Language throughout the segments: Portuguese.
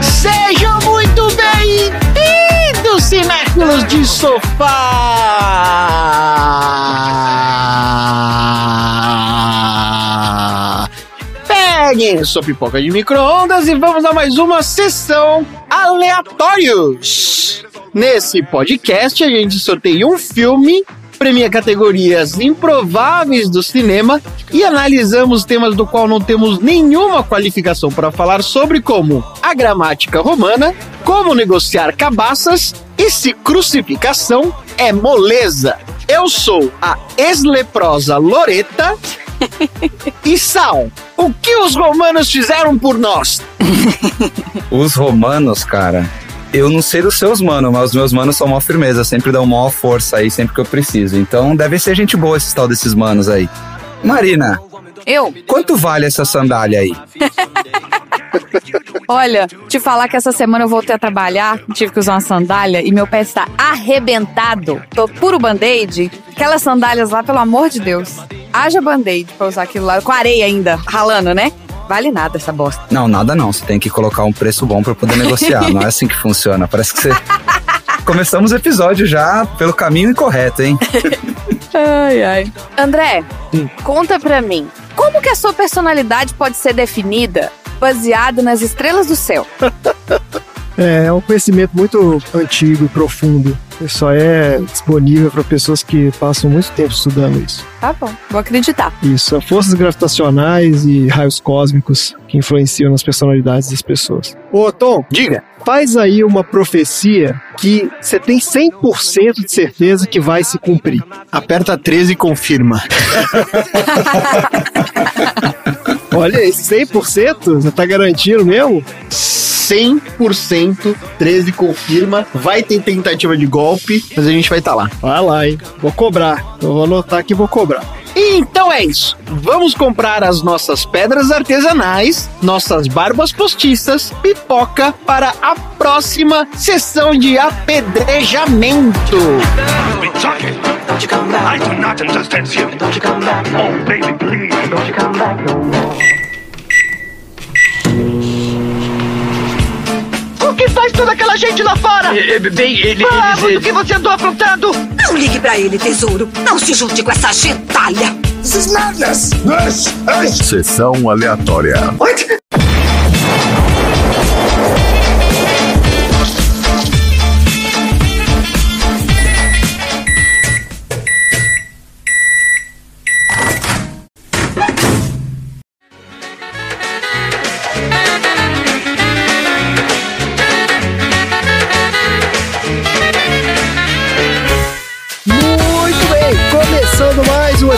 Sejam muito bem-vindos, cinéfilos de sofá! Peguem sua pipoca de micro-ondas e vamos a mais uma sessão aleatórios. Nesse podcast, a gente sorteia um filme, premia categorias improváveis do cinema e analisamos temas do qual não temos nenhuma qualificação para falar sobre, como a gramática romana, como negociar cabaças e se crucificação é moleza. Eu sou a ex-leprosa Loreta. e Sal, o que os romanos fizeram por nós? Os romanos, cara, eu não sei dos seus manos, mas os meus manos são mó firmeza, sempre dão maior força aí, sempre que eu preciso. Então deve ser gente boa esses tal desses manos aí. Marina, Eu? quanto vale essa sandália aí? Olha, te falar que essa semana eu voltei a trabalhar, tive que usar uma sandália e meu pé está arrebentado. Tô puro band-aid. Aquelas sandálias lá, pelo amor de Deus. Haja band-aid pra usar aquilo lá, com areia ainda, ralando, né? Vale nada essa bosta. Não, nada não. Você tem que colocar um preço bom pra poder negociar. não é assim que funciona. Parece que você. Começamos o episódio já pelo caminho incorreto, hein? Ai, ai. André, conta pra mim, como que a sua personalidade pode ser definida baseada nas estrelas do céu? É, é um conhecimento muito antigo e profundo. Só é disponível para pessoas que passam muito tempo estudando isso. Tá bom, vou acreditar. Isso, são forças gravitacionais e raios cósmicos que influenciam nas personalidades das pessoas. Ô, Tom, Diga. faz aí uma profecia que você tem 100% de certeza que vai se cumprir. Aperta 13 e confirma. Olha aí, 100%? Você tá garantindo mesmo? 100%, 13 confirma. Vai ter tentativa de golpe, mas a gente vai estar lá. Vai lá, hein? Vou cobrar. Eu vou anotar que vou cobrar. Então é isso. Vamos comprar as nossas pedras artesanais, nossas barbas postiças, pipoca para a próxima sessão de apedrejamento. Don't you come back. I do not understand you. Don't you come back. Oh, baby, please. Don't you come back no more. Faz toda aquela gente lá fora? Bem, ele, Vamos, o que você andou aprontando? Não ligue pra ele, tesouro. Não se junte com essa gentalha. Sessão aleatória. Muito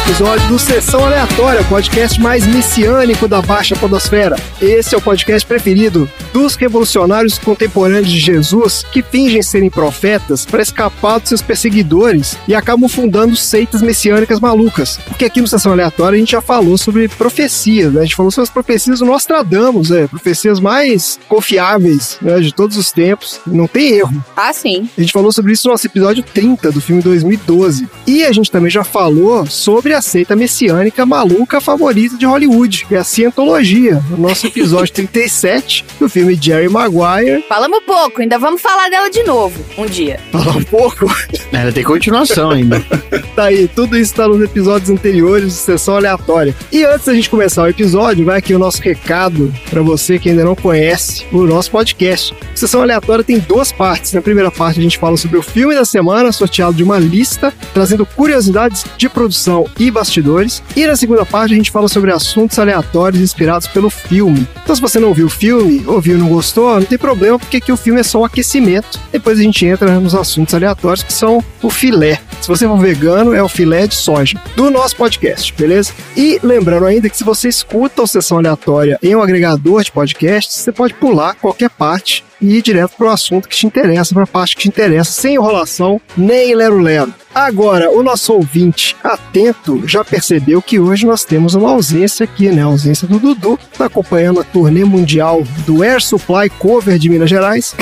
episódio do Sessão Aleatória, o podcast mais messiânico da Baixa Podosfera. Esse é o podcast preferido dos revolucionários contemporâneos de Jesus que fingem serem profetas para escapar dos seus perseguidores e acabam fundando seitas messiânicas malucas. Porque aqui no Sessão Aleatória a gente já falou sobre profecias, né? A gente falou sobre as profecias do Nostradamus, né? Profecias mais confiáveis né? de todos os tempos. Não tem erro. Ah, sim. A gente falou sobre isso no nosso episódio 30 do filme 2012. E a gente também já falou sobre a seita messiânica maluca favorita de Hollywood, que é a Cientologia, no nosso episódio 37 do filme Jerry Maguire. Falamos pouco, ainda vamos falar dela de novo um dia. Falar um pouco. Ela tem continuação ainda. Tá aí, tudo isso tá nos episódios anteriores de Sessão Aleatória. E antes da gente começar o episódio, vai aqui o nosso recado para você que ainda não conhece o nosso podcast. Sessão Aleatória tem duas partes. Na primeira parte a gente fala sobre o filme da semana, sorteado de uma lista, trazendo curiosidades de produção e bastidores. E na segunda parte a gente fala sobre assuntos aleatórios inspirados pelo filme. Então se você não viu o filme, ouviu e não gostou, não tem problema, porque aqui o filme é só um aquecimento. Depois a gente entra nos assuntos aleatórios, que são o filé. Se você for vegano, é o filé de soja do nosso podcast, beleza? E lembrando ainda que se você escuta o Sessão Aleatória em um agregador de podcasts, você pode pular qualquer parte e ir direto para o assunto que te interessa, para a parte que te interessa, sem enrolação nem lero-lero. Agora, o nosso ouvinte atento já percebeu que hoje nós temos uma ausência aqui, né? A ausência do Dudu, está acompanhando a turnê mundial do Air Supply Cover de Minas Gerais.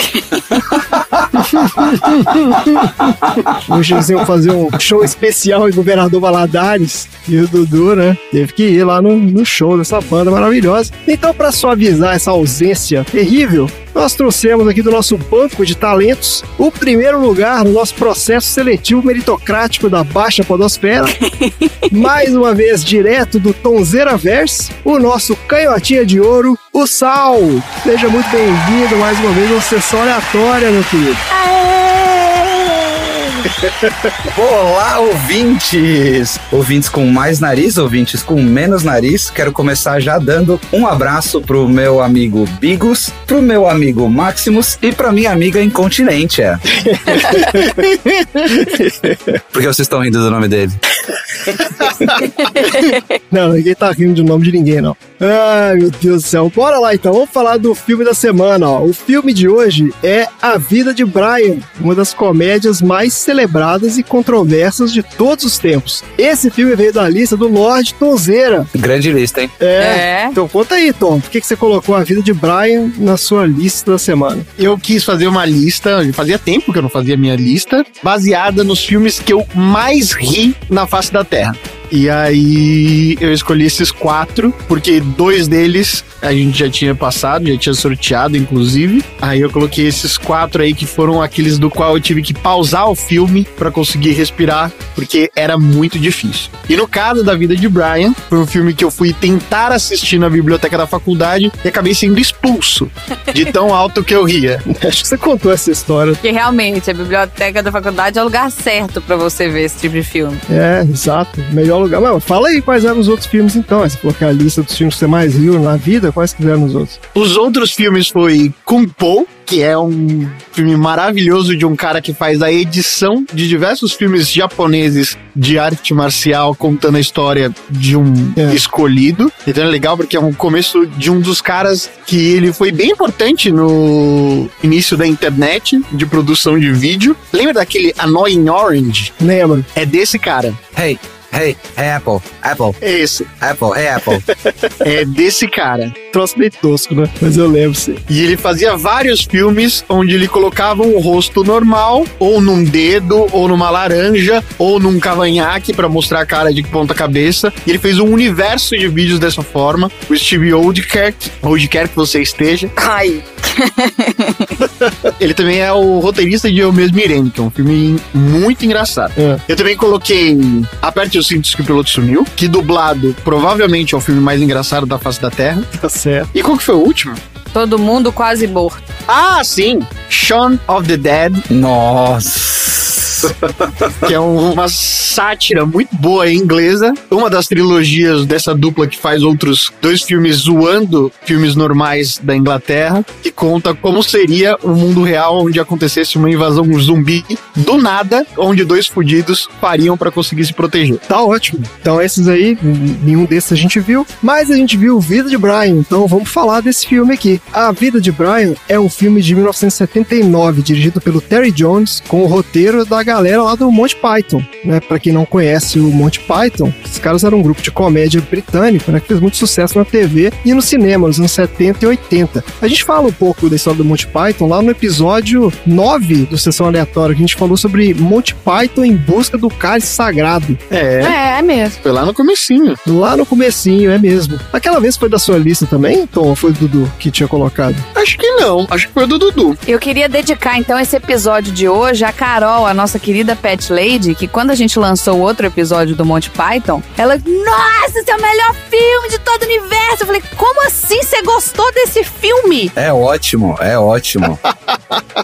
Hoje eles iam fazer um show especial em Governador Valadares. E o Dudu, né? Teve que ir lá no, no show dessa banda maravilhosa. Então, para suavizar essa ausência terrível, nós trouxemos aqui do nosso banco de talentos o primeiro lugar no nosso processo seletivo meritocrático da Baixa Podosfera. Mais uma vez, direto do Tonzeira Verse, o nosso canhotinha de ouro, o Sal. Seja muito bem-vindo mais uma vez a uma sessão aleatória, meu querido. Olá, ouvintes! Ouvintes com mais nariz, ouvintes com menos nariz. Quero começar já dando um abraço pro meu amigo Bigos, pro meu amigo Maximus e pra minha amiga Incontinente, é. Por que vocês estão rindo do nome dele? Não, ninguém tá rindo de nome de ninguém, não. Ai, meu Deus do céu. Bora lá então, vamos falar do filme da semana, ó. O filme de hoje é A Vida de Brian, uma das comédias mais celebradas e controversas de todos os tempos. Esse filme veio da lista do Lorde Tonzeira. Grande lista, hein? É. É. Então conta aí, Tom, por que, que você colocou A Vida de Brian na sua lista da semana? Eu quis fazer uma lista, fazia tempo que eu não fazia minha lista, baseada nos filmes que eu mais ri na face da Terra. E aí eu escolhi esses quatro, porque dois deles a gente já tinha passado, já tinha sorteado, inclusive. Aí eu coloquei esses quatro aí que foram aqueles do qual eu tive que pausar o filme pra conseguir respirar, porque era muito difícil. E no caso da vida de Brian, foi um filme que eu fui tentar assistir na biblioteca da faculdade e acabei sendo expulso de tão alto que eu ria. Acho que você contou essa história. Porque realmente a biblioteca da faculdade é o lugar certo pra você ver esse tipo de filme. É, exato. Melhor lugar. Mas fala aí quais eram os outros filmes então. Você falou que a lista dos filmes que você mais viu na vida, quais que eram os outros? Os outros filmes foi Kung Po, que é um filme maravilhoso de um cara que faz a edição de diversos filmes japoneses de arte marcial contando a história de um É. escolhido. Então é legal porque é um começo de um dos caras que ele foi bem importante no início da internet de produção de vídeo. Lembra daquele Annoying Orange? Lembro. É desse cara. Hey, hey, hey Apple, Apple, É esse. Apple, hey Apple. É desse cara. Troço meio tosco, né? Mas eu lembro, sim. E ele fazia vários filmes onde ele colocava um rosto normal, ou num dedo, ou numa laranja, ou num cavanhaque pra mostrar a cara de ponta cabeça. E ele fez um universo de vídeos dessa forma. O Steve Oldkirk, onde quer que você esteja. Ai. Ele também é o roteirista de Eu Mesmo Irene, que é um filme muito engraçado. É. Eu também coloquei Aperte os cintos que o piloto sumiu, que dublado provavelmente é o filme mais engraçado da face da Terra. Tá certo. E qual que foi o último? Todo mundo quase morto. Ah, sim! Shaun of the Dead, Nossa! que é um- uma sátira muito boa inglesa. Uma das trilogias dessa dupla que faz outros dois filmes zoando filmes normais da Inglaterra, que conta como seria um mundo real onde acontecesse uma invasão zumbi do nada, onde dois fudidos fariam pra conseguir se proteger. Tá ótimo. Então esses aí, nenhum desses a gente viu, mas a gente viu Vida de Brian, então vamos falar desse filme aqui. A Vida de Brian é um filme de 1979, dirigido pelo Terry Jones, com o roteiro da galera lá do Monty Python, né? Pra quem não conhece o Monty Python, esses caras eram um grupo de comédia britânico, né? Que fez muito sucesso na TV e no cinema, nos anos 70 e 80. A gente fala um pouco da história do Monty Python lá no episódio 9 do Sessão Aleatória, que a gente falou sobre Monty Python em busca do cálice sagrado. É, É, é mesmo. foi lá no comecinho. Lá no comecinho, é mesmo. Aquela vez foi da sua lista também, Tom? Ou foi o Dudu que tinha colocado? Acho que não, acho que foi do Dudu. Eu queria dedicar então esse episódio de hoje à Carol, a nossa querida Pet Lady, que quando a gente lançou o outro episódio do Monty Python, ela, nossa, esse é o melhor filme de todo o universo. Eu falei, como assim você gostou desse filme? É ótimo, é ótimo.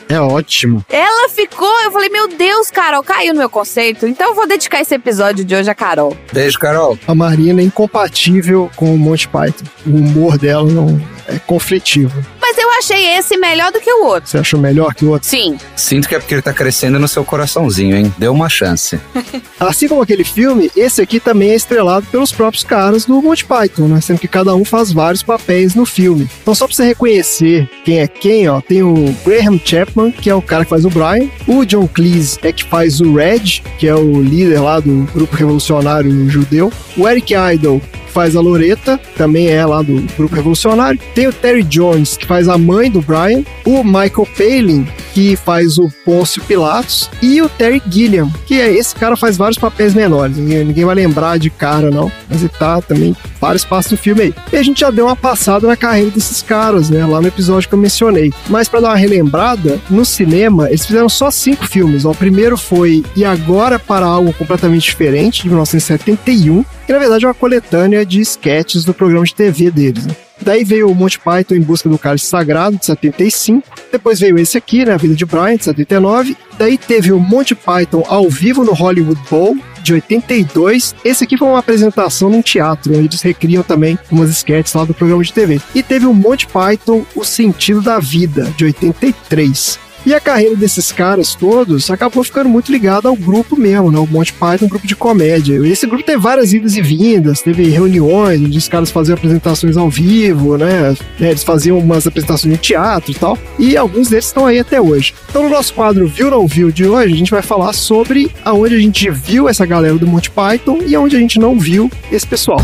É ótimo. Ela ficou, eu falei, meu Deus, Carol, caiu no meu conceito. Então eu vou dedicar esse episódio de hoje à Carol. Beijo, Carol. A Marina é incompatível com o Monty Python. O humor dela não é conflitivo. Mas eu achei esse melhor do que o outro. Você achou melhor que o outro? Sim. Sinto que é porque ele tá crescendo no seu coraçãozinho, hein? Deu uma chance. Assim como aquele filme, esse aqui também é estrelado pelos próprios caras do Monty Python, né? Sendo que cada um faz vários papéis no filme. Então, só pra você reconhecer quem é quem, ó, tem o Graham Chapman, que é o cara que faz o Brian, o John Cleese é que faz o Red, que é o líder lá do grupo revolucionário judeu, o Eric Idle, que faz a Loreta, também é lá do Grupo Revolucionário. Tem o Terry Jones, que faz a mãe do Brian. O Michael Palin, que faz o Pôncio Pilatos. E o Terry Gilliam, que é esse cara faz vários papéis menores. Ninguém, ninguém vai lembrar de cara, não. Mas ele tá também vários passos no filme aí. E a gente já deu uma passada na carreira desses caras, né? Lá no episódio que eu mencionei. Mas para dar uma relembrada, no cinema, eles fizeram só cinco filmes. Ó, o primeiro foi E Agora para Algo Completamente Diferente, de 1971, que na verdade é uma coletânea de sketches do programa de TV deles. Né? Daí veio o Monty Python em busca do cálice sagrado, de 75. Depois veio esse aqui, né, A Vida de Brian, de 79. Daí teve o Monty Python ao vivo no Hollywood Bowl, de 82. Esse aqui foi uma apresentação num teatro, onde eles recriam também umas sketches lá do programa de TV. E teve o Monty Python, O Sentido da Vida, de 83. E a carreira desses caras todos acabou ficando muito ligada ao grupo mesmo, né? O Monty Python, um grupo de comédia. Esse grupo teve várias idas e vindas, teve reuniões onde os caras faziam apresentações ao vivo, né? É, eles faziam umas apresentações de teatro e tal. E alguns deles estão aí até hoje. Então, no nosso quadro Viu Não Viu de hoje, a gente vai falar sobre aonde a gente viu essa galera do Monty Python e aonde a gente não viu esse pessoal.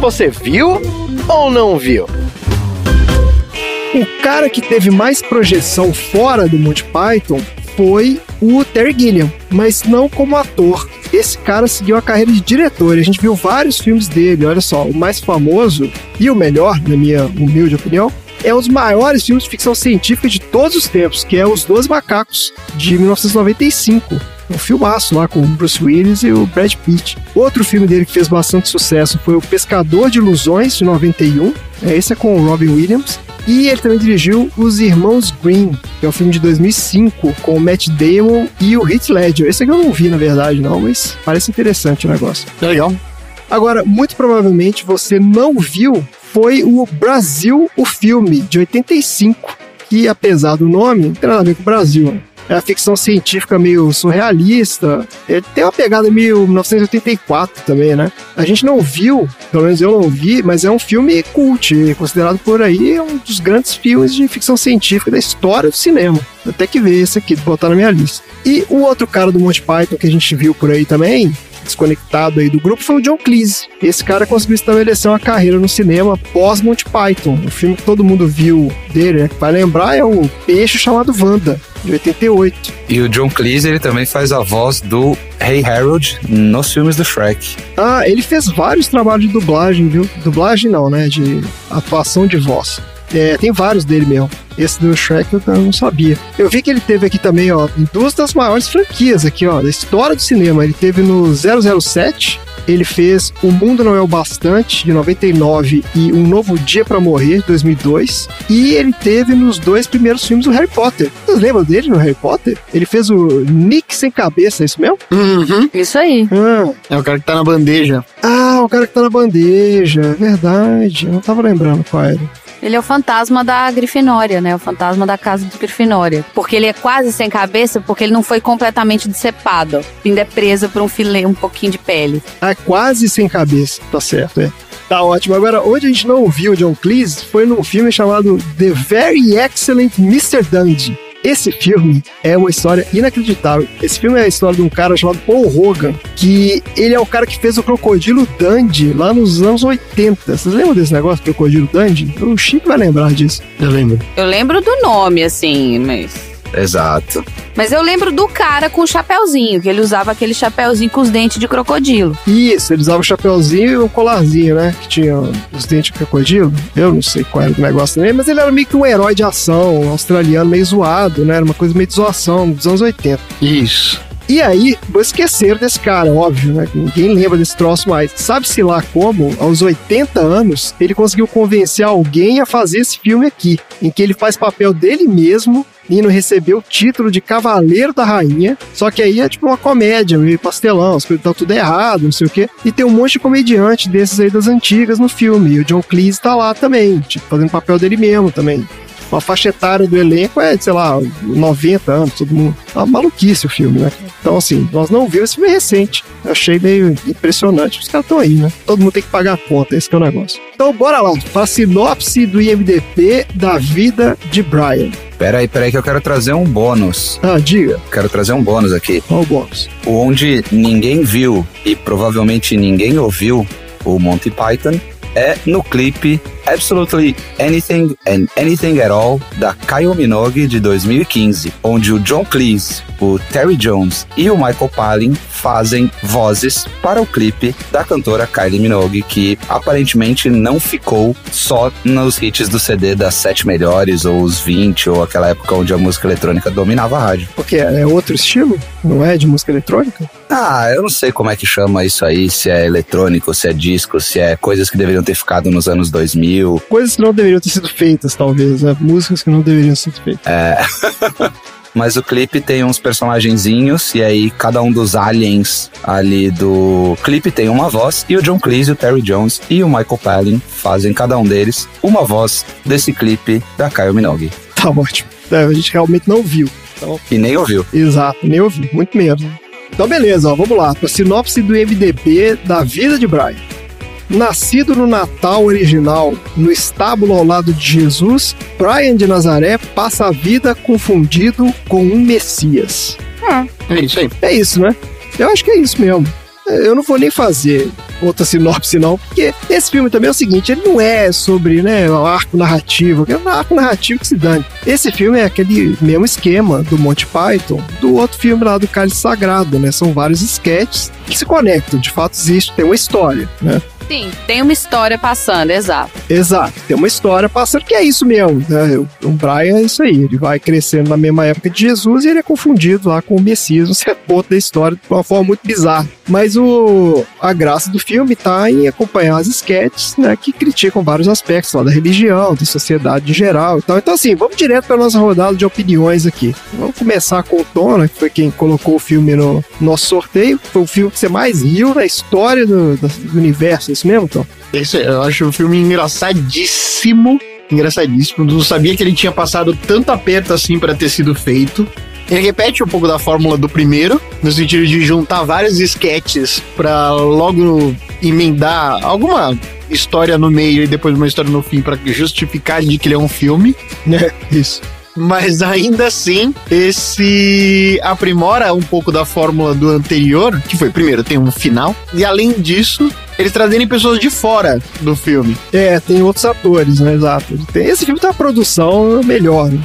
Você viu ou não viu? O cara que teve mais projeção fora do Monty Python foi o Terry Gilliam, mas não como ator. Esse cara seguiu a carreira de diretor. A gente viu vários filmes dele. Olha só, o mais famoso e o melhor, na minha humilde opinião, é um dos maiores filmes de ficção científica de todos os tempos, que é Os Dois Macacos, de 1995 um filmaço lá com o Bruce Willis e o Brad Pitt. Outro filme dele que fez bastante sucesso foi O Pescador de Ilusões, de 91. É, esse é com o Robin Williams. E ele também dirigiu Os Irmãos Green, que é um filme de 2005 com o Matt Damon e o Heath Ledger. Esse aqui eu não vi, na verdade, não, mas parece interessante o negócio. É legal. Agora, muito provavelmente você não viu foi o Brasil, o filme, de 85, que apesar do nome, não tem nada a ver com o Brasil. É a ficção científica meio surrealista. Ele tem uma pegada meio 1984 também, né? A gente não viu, pelo menos eu não vi, mas é um filme cult, considerado por aí um dos grandes filmes de ficção científica da história do cinema. Até que ver esse aqui, botar na minha lista. E o outro cara do Monty Python que a gente viu por aí também, desconectado aí do grupo foi o John Cleese. Esse cara conseguiu estabelecer uma carreira no cinema pós Monty Python. O filme que todo mundo viu dele, né? Vai lembrar é o Peixe chamado Wanda, de 88. E o John Cleese, ele também faz a voz do Hey Harold nos filmes do Shrek. Ah, ele fez vários trabalhos de dublagem, viu? Dublagem não, né? De atuação de voz. É, tem vários dele mesmo. Esse do Shrek eu não sabia. Eu vi que ele teve aqui também, ó, em duas das maiores franquias aqui, ó, da história do cinema. Ele teve no 007, ele fez O Mundo Não É o Bastante, de 99, e Um Novo Dia para Morrer, de 2002. E ele teve nos dois primeiros filmes do Harry Potter. Vocês lembram dele no Harry Potter? Ele fez o Nick Sem Cabeça, é isso mesmo? Uhum. Isso aí. Ah, É o cara que tá na bandeja. ah, o cara que tá na bandeja, é verdade. Eu não tava lembrando qual era. Ele é o fantasma da Grifinória, né? O fantasma da casa de Grifinória. Porque ele é quase sem cabeça, porque ele não foi completamente decepado. Ainda é preso por um filé, um pouquinho de pele. Ah, quase sem cabeça, tá certo, é. Tá ótimo. Agora, onde a gente não ouviu John Cleese foi num filme chamado The Very Excellent Mr. Dundee. Esse filme é uma história inacreditável. Esse filme é a história de um cara chamado Paul Hogan, que ele é o cara que fez o Crocodilo Dundee lá nos anos 80. Vocês lembram desse negócio, Crocodilo Dundee? O Chico vai lembrar disso. Eu lembro. Eu lembro do nome, assim, mas. Exato. Mas eu lembro do cara com o chapéuzinho, que ele usava aquele chapéuzinho com os dentes de crocodilo. Isso, ele usava o chapeuzinho e o colarzinho, né? Que tinha os dentes de crocodilo. Eu não sei qual era o negócio também, mas ele era meio que um herói de ação, um australiano meio zoado, né? Era uma coisa meio de zoação dos anos 80. Isso. E aí, vou esquecer desse cara, óbvio, né? Ninguém lembra desse troço mais. Sabe-se lá como, aos 80 anos, ele conseguiu convencer alguém a fazer esse filme aqui, em que ele faz papel dele mesmo, indo receber o título de Cavaleiro da Rainha. Só que aí é tipo uma comédia, meio pastelão, as coisas estão tudo errado, não sei o quê. E tem um monte de comediante desses aí das antigas no filme. E o John Cleese tá lá também, tipo, fazendo papel dele mesmo também. A faixa etária do elenco é, sei lá, 90 anos, todo mundo. É uma maluquice o filme, né? Então, assim, nós não vimos esse filme recente. Eu achei meio impressionante. Os caras estão aí, né? Todo mundo tem que pagar a conta, esse que é o negócio. Então, bora lá. Para a sinopse do IMDB da vida de Brian. Pera aí, pera aí que eu quero trazer um bônus. Ah, diga. Quero trazer um bônus aqui. Qual o bônus? Onde ninguém viu e provavelmente ninguém ouviu o Monty Python é no clipe Absolutely Anything and Anything at All da Kyle Minogue de 2015, onde o John Cleese, o Terry Jones e o Michael Palin fazem vozes para o clipe da cantora Kylie Minogue, que aparentemente não ficou só nos hits do CD das sete melhores, ou os 20, ou aquela época onde a música eletrônica dominava a rádio. Porque é outro estilo? Não é de música eletrônica? Ah, eu não sei como é que chama isso aí, se é eletrônico, se é disco, se é coisas que deveriam ter ficado nos anos 2000. Coisas que não deveriam ter sido feitas, talvez, né? Músicas que não deveriam ser feitas. É. Mas o clipe tem uns personagenzinhos e aí cada um dos aliens ali do clipe tem uma voz e o John Cleese, o Terry Jones e o Michael Palin fazem cada um deles uma voz desse clipe da Kyle Minogue. Tá ótimo. É, a gente realmente não viu. Então, E nem ouviu. exato, nem ouvi, muito menos. Então, beleza, ó, vamos lá. Pra sinopse do MDB da vida de Brian. Nascido no Natal original, no estábulo ao lado de Jesus, Brian de Nazaré passa a vida confundido com um Messias. É isso aí. É isso, né? Eu acho que é isso mesmo. Eu não vou nem fazer outra sinopse, não, porque esse filme também é o seguinte: ele não é sobre né, o arco narrativo, é um arco narrativo que se dane. Esse filme é aquele mesmo esquema do Monty Python, do outro filme lá do Cálice Sagrado, né? São vários sketches que se conectam, de fato existe, tem uma história, né? Sim, tem uma história passando, exato. Exato, tem uma história passando que é isso mesmo. Né? O Brian é isso aí, ele vai crescendo na mesma época de Jesus e ele é confundido lá com o Messias, no certo ponto da história, de uma forma muito bizarra. Mas o, a graça do filme tá em acompanhar as sketches, né, que criticam vários aspectos lá da religião, da sociedade em geral e tal. Então, assim, vamos direto para nossa rodada de opiniões aqui. Vamos começar com o Tona, que foi quem colocou o filme no nosso sorteio. Foi o filme que você mais riu na história do, do universo, é isso mesmo, Tom? Esse, eu acho o filme engraçadíssimo. Engraçadíssimo. Não sabia que ele tinha passado tanto aperto assim pra ter sido feito. Ele repete um pouco da fórmula do primeiro, no sentido de juntar vários sketches pra logo emendar alguma história no meio e depois uma história no fim pra justificar de que ele é um filme. É, isso. Mas ainda assim, esse aprimora um pouco da fórmula do anterior, que foi primeiro, tem um final, e além disso, eles trazerem pessoas de fora do filme. É, tem outros atores, né? Exato. Tem, esse filme tem uma produção melhor. Né?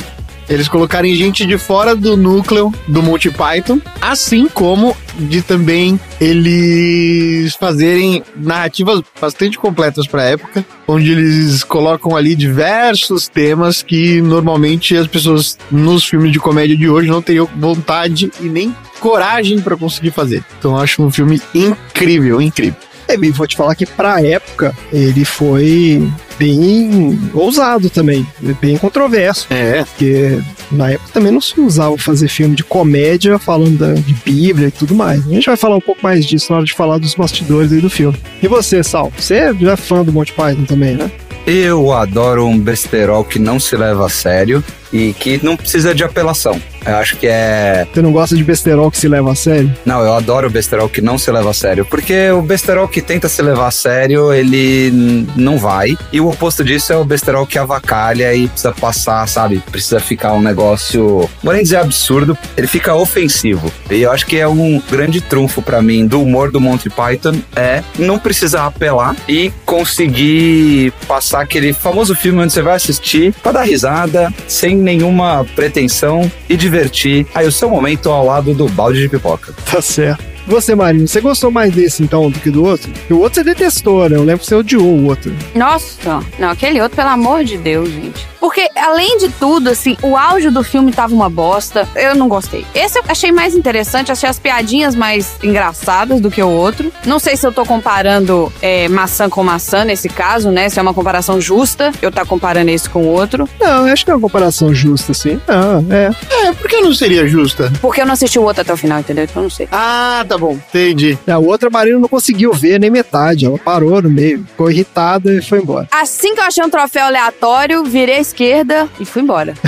Eles colocarem gente de fora do núcleo do Monty Python, assim como de também eles fazerem narrativas bastante completas para a época, onde eles colocam ali diversos temas que normalmente as pessoas nos filmes de comédia de hoje não teriam vontade e nem coragem para conseguir fazer. Então eu acho um filme incrível, incrível. E vou te falar que pra época ele foi bem ousado também, bem controverso. É, Porque na época também não se usava fazer filme de comédia falando da- de Bíblia e tudo mais. A gente vai falar um pouco mais disso na hora de falar dos bastidores aí do filme. E você, Sal? Você já é fã do Monty Python também, né? Eu adoro um besterol que não se leva a sério e que não precisa de apelação. Eu acho que é. Você não gosta de besterol que se leva a sério? Não, eu adoro o besterol que não se leva a sério. Porque o besterol que tenta se levar a sério, ele não vai. E o oposto disso é o besterol que avacalha e precisa passar, sabe? Precisa ficar um negócio. Não nem dizer absurdo, ele fica ofensivo. E eu acho que é um grande trunfo pra mim do humor do Monty Python é não precisar apelar e conseguir passar aquele famoso filme onde você vai assistir pra dar risada, sem nenhuma pretensão e divertir aí o seu momento ao lado do balde de pipoca. Tá certo. Você, Marinho, você gostou mais desse então do que do outro? Porque o outro você detestou, né? Eu lembro que você odiou o outro. Nossa, não, aquele outro, pelo amor de Deus, gente. Porque, além de tudo, assim, o áudio do filme tava uma bosta. Eu não gostei. Esse eu achei mais interessante, achei as piadinhas mais engraçadas do que o outro. Não sei se eu tô comparando é, maçã com maçã nesse caso, né? Se é uma comparação justa, eu tá comparando esse com o outro. Não, eu acho que é uma comparação justa, assim. Não, é. é, por que não seria justa? Porque eu não assisti o outro até o final, entendeu? Então eu não sei. Ah, tá bom, entendi. A outra, Marina não conseguiu ver nem metade. Ela parou no meio, ficou irritada e foi embora. Assim que eu achei um troféu aleatório, virei à esquerda e fui embora.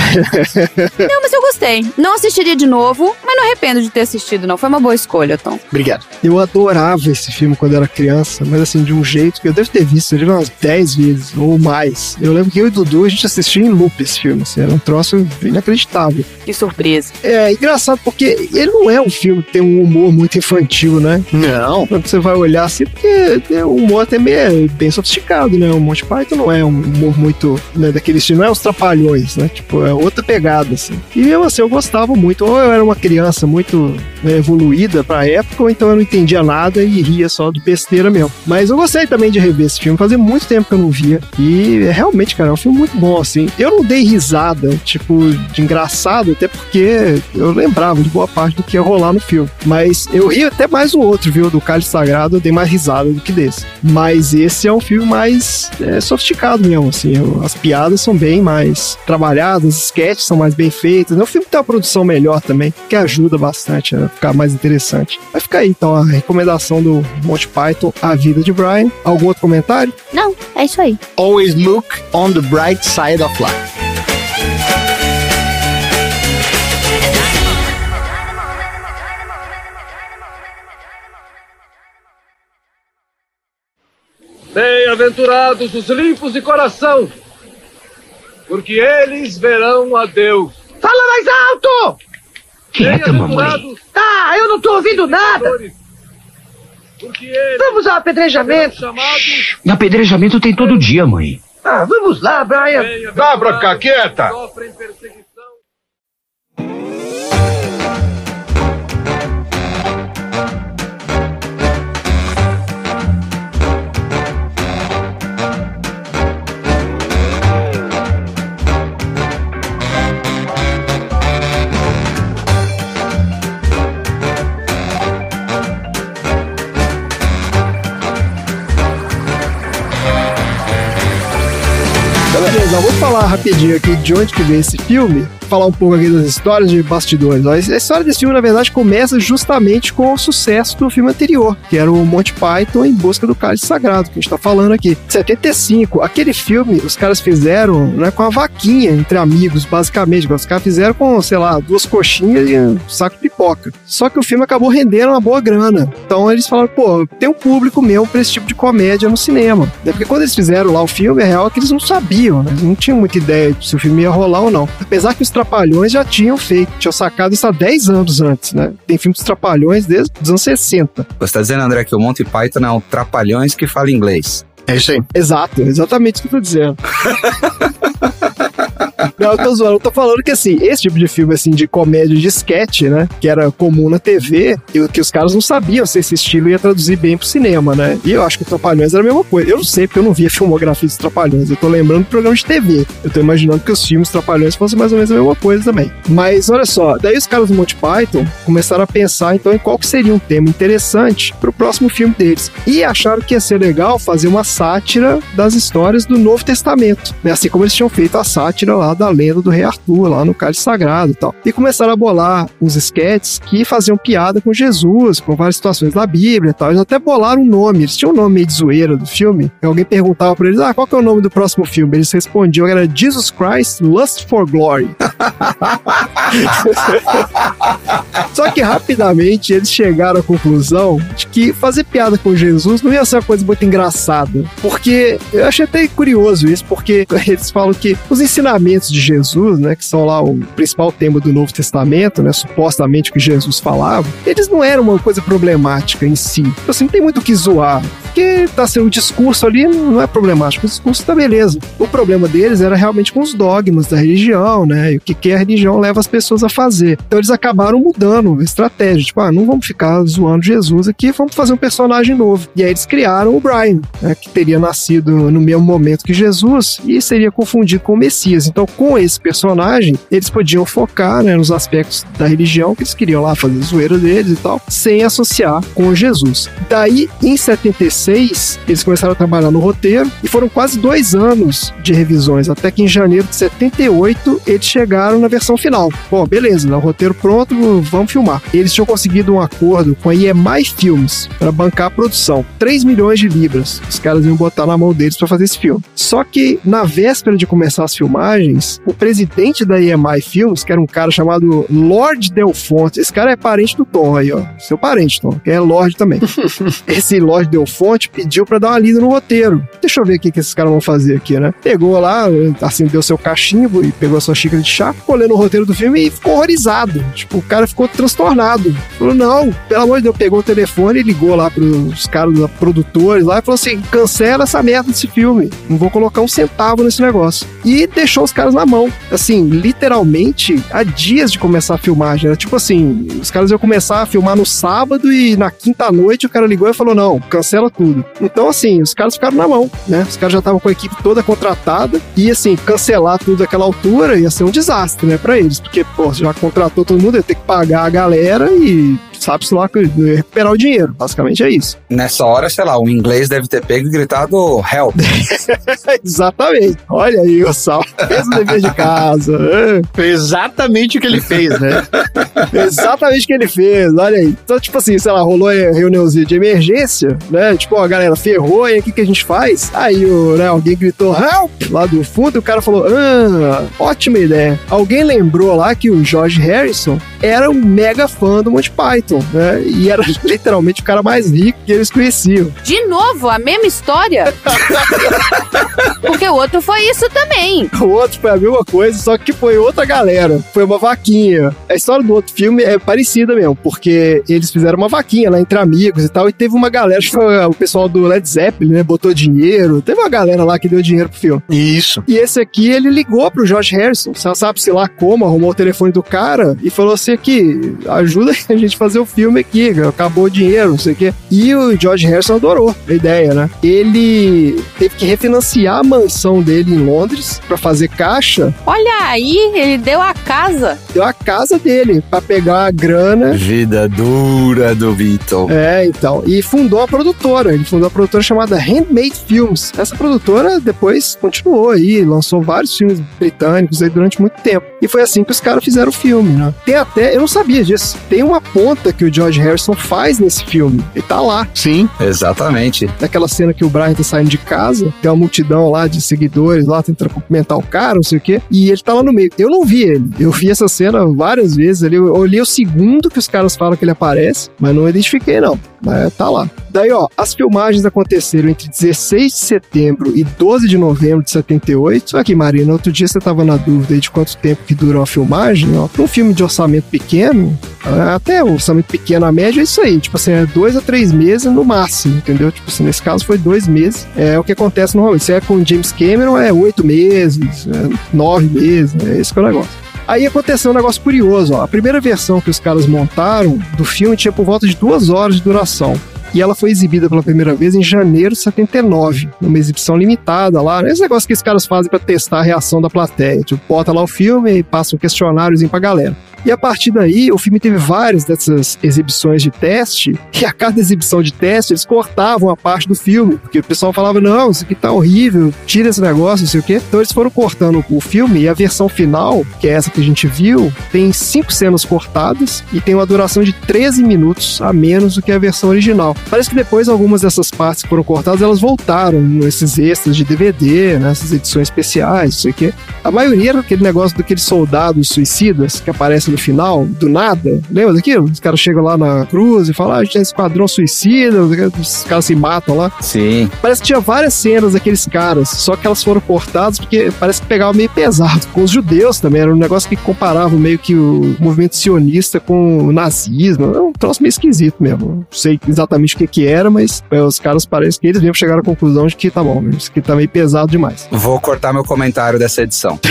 não, mas eu gostei. Não assistiria de novo, mas não arrependo de ter assistido, não. Foi uma boa escolha, Tom. Obrigado. Eu adorava esse filme quando era criança, mas assim, de um jeito que eu devo ter visto ele umas 10 vezes ou mais. Eu lembro que eu e o Dudu, a gente assistia em loop esse filme, assim, era um troço inacreditável. Que surpresa. É engraçado porque ele não é um filme que tem um humor muito infantil, né? Não. Quando você vai olhar assim, porque é um humor até meio bem sofisticado, né? O Monty Python não é um humor muito né, daquele estilo, não é os trapalhões, né? Tipo, é outra pegada, assim. E mesmo assim, eu gostava muito. Ou eu era uma criança muito né, evoluída pra época, ou então eu não entendia nada e ria só de besteira mesmo. Mas eu gostei também de rever esse filme, fazia muito tempo que eu não via. E é, realmente, cara, é um filme muito bom, assim. Eu não dei risada, tipo, de engraçado, até porque eu lembrava de boa parte do que ia rolar no filme. Mas eu ri até mais o outro, viu? Do Cálice Sagrado, eu dei mais risada do que desse. Mas esse é um filme mais é, sofisticado mesmo, assim. Eu- as piadas são bem mais trabalhadas, os sketches são mais bem feitos. né? O filme tem uma produção melhor também, que ajuda bastante a ficar mais interessante. Vai ficar aí, então, a recomendação do Monty Python, A Vida de Brian. Algum outro comentário? Não, é isso aí. Always look on the bright side of life. Bem-aventurados os limpos de coração, porque eles verão a Deus. Fala mais alto! Quieta, mamãe. Bem-aventurados Tá, eu não tô ouvindo nada. Vamos ao apedrejamento. E apedrejamento tem todo dia, mãe. Ah, vamos lá, Brian. Dá pra ficar quieta! Rapidinho aqui de onde que veio esse filme. Falar um pouco aqui das histórias de bastidores. A história desse filme, na verdade, começa justamente com o sucesso do filme anterior, que era o Monty Python em busca do cálice sagrado, que a gente tá falando aqui. 75, aquele filme os caras fizeram né, com a vaquinha entre amigos, basicamente. Os caras fizeram com, sei lá, duas coxinhas e um saco de pipoca. Só que o filme acabou rendendo uma boa grana. Então eles falaram, pô, tem um público mesmo pra esse tipo de comédia no cinema. Né, Porque quando eles fizeram lá o filme, é real que eles não sabiam, né? Eles não tinham muita ideia de se o filme ia rolar ou não. Apesar que os Trapalhões já tinham feito, tinham sacado isso há 10 anos antes, né? Tem filme dos Trapalhões desde os anos 60. Você tá dizendo, André, que o Monty Python é um trapalhões que fala inglês. É isso aí. Exato, exatamente o que eu tô dizendo. Não, eu tô zoando, eu tô falando que assim, esse tipo de filme assim de comédia de sketch, né, que era comum na TV, e que os caras não sabiam se esse estilo ia traduzir bem pro cinema, né? E eu acho que Trapalhões era a mesma coisa. Eu não sei porque eu não vi a filmografia dos Trapalhões, eu tô lembrando do programa de TV. Eu tô imaginando que os filmes Trapalhões fossem mais ou menos a mesma coisa também. Mas olha só, daí os caras do Monty Python começaram a pensar então em qual que seria um tema interessante pro próximo filme deles. E acharam que ia ser legal fazer uma sátira das histórias do Novo Testamento, né? Assim como eles tinham feito a sátira lá da lenda do rei Arthur, lá no Cálice Sagrado e tal. E começaram a bolar uns sketches que faziam piada com Jesus, com várias situações da Bíblia e tal. Eles até bolaram um nome, eles tinham um nome meio de zoeira do filme. E alguém perguntava pra eles, ah, qual que é o nome do próximo filme? Eles respondiam, era Jesus Christ Lust for Glory. Só que rapidamente eles chegaram à conclusão de que fazer piada com Jesus não ia ser uma coisa muito engraçada. Porque eu achei até curioso isso, porque eles falam que os ensinamentos de Jesus, né, que são lá o principal tema do Novo Testamento, né, supostamente o que Jesus falava, eles não eram uma coisa problemática em si. Então, assim, não tem muito o que zoar. Porque tá sendo o discurso ali não é problemático, o discurso tá beleza. O problema deles era realmente com os dogmas da religião, né? E o que, que a religião leva as pessoas a fazer. Então eles acabaram mudando a estratégia. Tipo, ah, não vamos ficar zoando Jesus aqui, vamos fazer um personagem novo. E aí eles criaram o Brian, né, que teria nascido no mesmo momento que Jesus e seria confundido com o Messias. Então, com esse personagem, eles podiam focar né, nos aspectos da religião que eles queriam lá fazer zoeira deles e tal, sem associar com Jesus. Daí, em 75, 2006, eles começaram a trabalhar no roteiro e foram quase dois anos de revisões, até que em janeiro de 78 eles chegaram na versão final. Bom, beleza, né, o roteiro pronto, vamos filmar. Eles tinham conseguido um acordo com a EMI Films para bancar a produção, 3 milhões de libras. Os caras iam botar na mão deles para fazer esse filme. Só que na véspera de começar as filmagens, o presidente da EMI Films, que era um cara chamado Lord Delfonte, esse cara é parente do Tom aí, ó, seu parente, Tom, que é Lord também. esse Lord Delfonte pediu para dar uma lida no roteiro. Deixa eu ver o que, que esses caras vão fazer aqui, né? Pegou lá, assim, deu seu cachimbo e pegou a sua xícara de chá, ficou lendo o roteiro do filme e ficou horrorizado. Tipo, o cara ficou transtornado. Falou, não, pelo amor de Deus, pegou o telefone e ligou lá pros caras da produtores lá e falou assim: cancela essa merda desse filme. Não vou colocar um centavo nesse negócio. E deixou os caras na mão. Assim, literalmente, há dias de começar a filmagem. Era tipo assim: os caras iam começar a filmar no sábado e na quinta noite o cara ligou e falou: não, cancela tudo. Então, assim, os caras ficaram na mão, né? Os caras já estavam com a equipe toda contratada e, assim, cancelar tudo naquela altura ia ser um desastre, né, pra eles. Porque, pô, já contratou todo mundo, ia ter que pagar a galera e sabe-se lá recuperar o dinheiro. Basicamente é isso. Nessa hora, sei lá, o inglês deve ter pego e gritado help. Exatamente. Olha aí, o Sal. Fez o dever de casa. Foi exatamente o que ele fez, né? exatamente o que ele fez, olha aí. Então, tipo assim, sei lá, rolou a reuniãozinha de emergência, né? Tipo, ó, a galera ferrou, e o que, que a gente faz? Aí o, né, alguém gritou help lá do fundo e o cara falou: Ah, ótima ideia. Alguém lembrou lá que o George Harrison era um mega fã do Monty Python, né? E era literalmente o cara mais rico que eles conheciam. De novo, a mesma história? Porque o outro foi isso também. O outro foi a mesma coisa, só que foi outra galera. Foi uma vaquinha. A história do outro filme é parecida mesmo, porque eles fizeram uma vaquinha lá entre amigos e tal, e teve uma galera, acho que foi o pessoal do Led Zeppelin, né? Botou dinheiro. Teve uma galera lá que deu dinheiro pro filme. Isso. E esse aqui, ele ligou pro George Harrison, sabe-se lá como, arrumou o telefone do cara e falou assim aqui, ajuda a gente a fazer o filme aqui, acabou o dinheiro, não sei o quê. E o George Harrison adorou a ideia, né? Ele teve que refinanciar a mansão dele em Londres para fazer caixa. Olha aí, ele deu a casa. Deu a casa dele para pegar a grana. Vida dura do Beatle. É, então. E fundou a produtora. Ele fundou a produtora chamada Handmade Films. Essa produtora depois continuou aí, lançou vários filmes britânicos aí durante muito tempo. E foi assim que os caras fizeram o filme, né? Tem até, eu não sabia disso, tem uma ponta que o George Harrison faz nesse filme. Ele tá lá. Sim. Exatamente. Naquela cena que o Brian tá saindo de casa, tem uma multidão lá de seguidores lá tentando cumprimentar o cara, não sei o quê, e ele tá lá no meio. Eu não vi ele. Eu vi essa cena várias vezes ali. Eu olhei o segundo que os caras falam que ele aparece, mas não identifiquei, não. Mas tá lá. Daí, ó, as filmagens aconteceram entre 16 de setembro e 12 de novembro de 78. Só que, Marina, outro dia você tava na dúvida aí de quanto tempo que dura uma filmagem, ó. Um filme de orçamento pequeno, até o orçamento pequeno, a média é isso aí. Tipo assim, é dois a três meses no máximo, entendeu? Tipo assim, nesse caso foi dois meses. É o que acontece normalmente. Se é com James Cameron, é oito meses, é nove meses, é esse que é o negócio. Aí aconteceu um negócio curioso, ó. A primeira versão que os caras montaram do filme tinha por volta de duas horas de duração. E ela foi exibida pela primeira vez em janeiro de 79, numa exibição limitada lá. Esse negócio que os caras fazem para testar a reação da plateia. Tipo, bota lá o filme e passa um questionáriozinho pra galera. E a partir daí, o filme teve várias dessas exibições de teste, e a cada exibição de teste, eles cortavam a parte do filme, porque o pessoal falava: não, isso aqui tá horrível, tira esse negócio, não sei o quê. Então eles foram cortando o filme, e a versão final, que é essa que a gente viu, tem cinco cenas cortadas e tem uma duração de 13 minutos a menos do que a versão original. Parece que depois algumas dessas partes que foram cortadas, elas voltaram nesses extras de DVD, nessas edições especiais, não sei o quê. A maioria era aquele negócio daqueles soldados suicidas que aparecem no final, do nada. Lembra daquilo? Os caras chegam lá na cruz e falam, ah, a gente é esquadrão suicida, os caras se matam lá. Sim. Parece que tinha várias cenas daqueles caras, só que elas foram cortadas porque parece que pegava meio pesado. Com os judeus também, era um negócio que comparava meio que o movimento sionista com o nazismo. É um troço meio esquisito mesmo. Não sei exatamente o que que era, mas é, os caras parecem que eles mesmo chegaram à conclusão de que tá bom, isso aqui tá meio pesado demais. Vou cortar meu comentário dessa edição.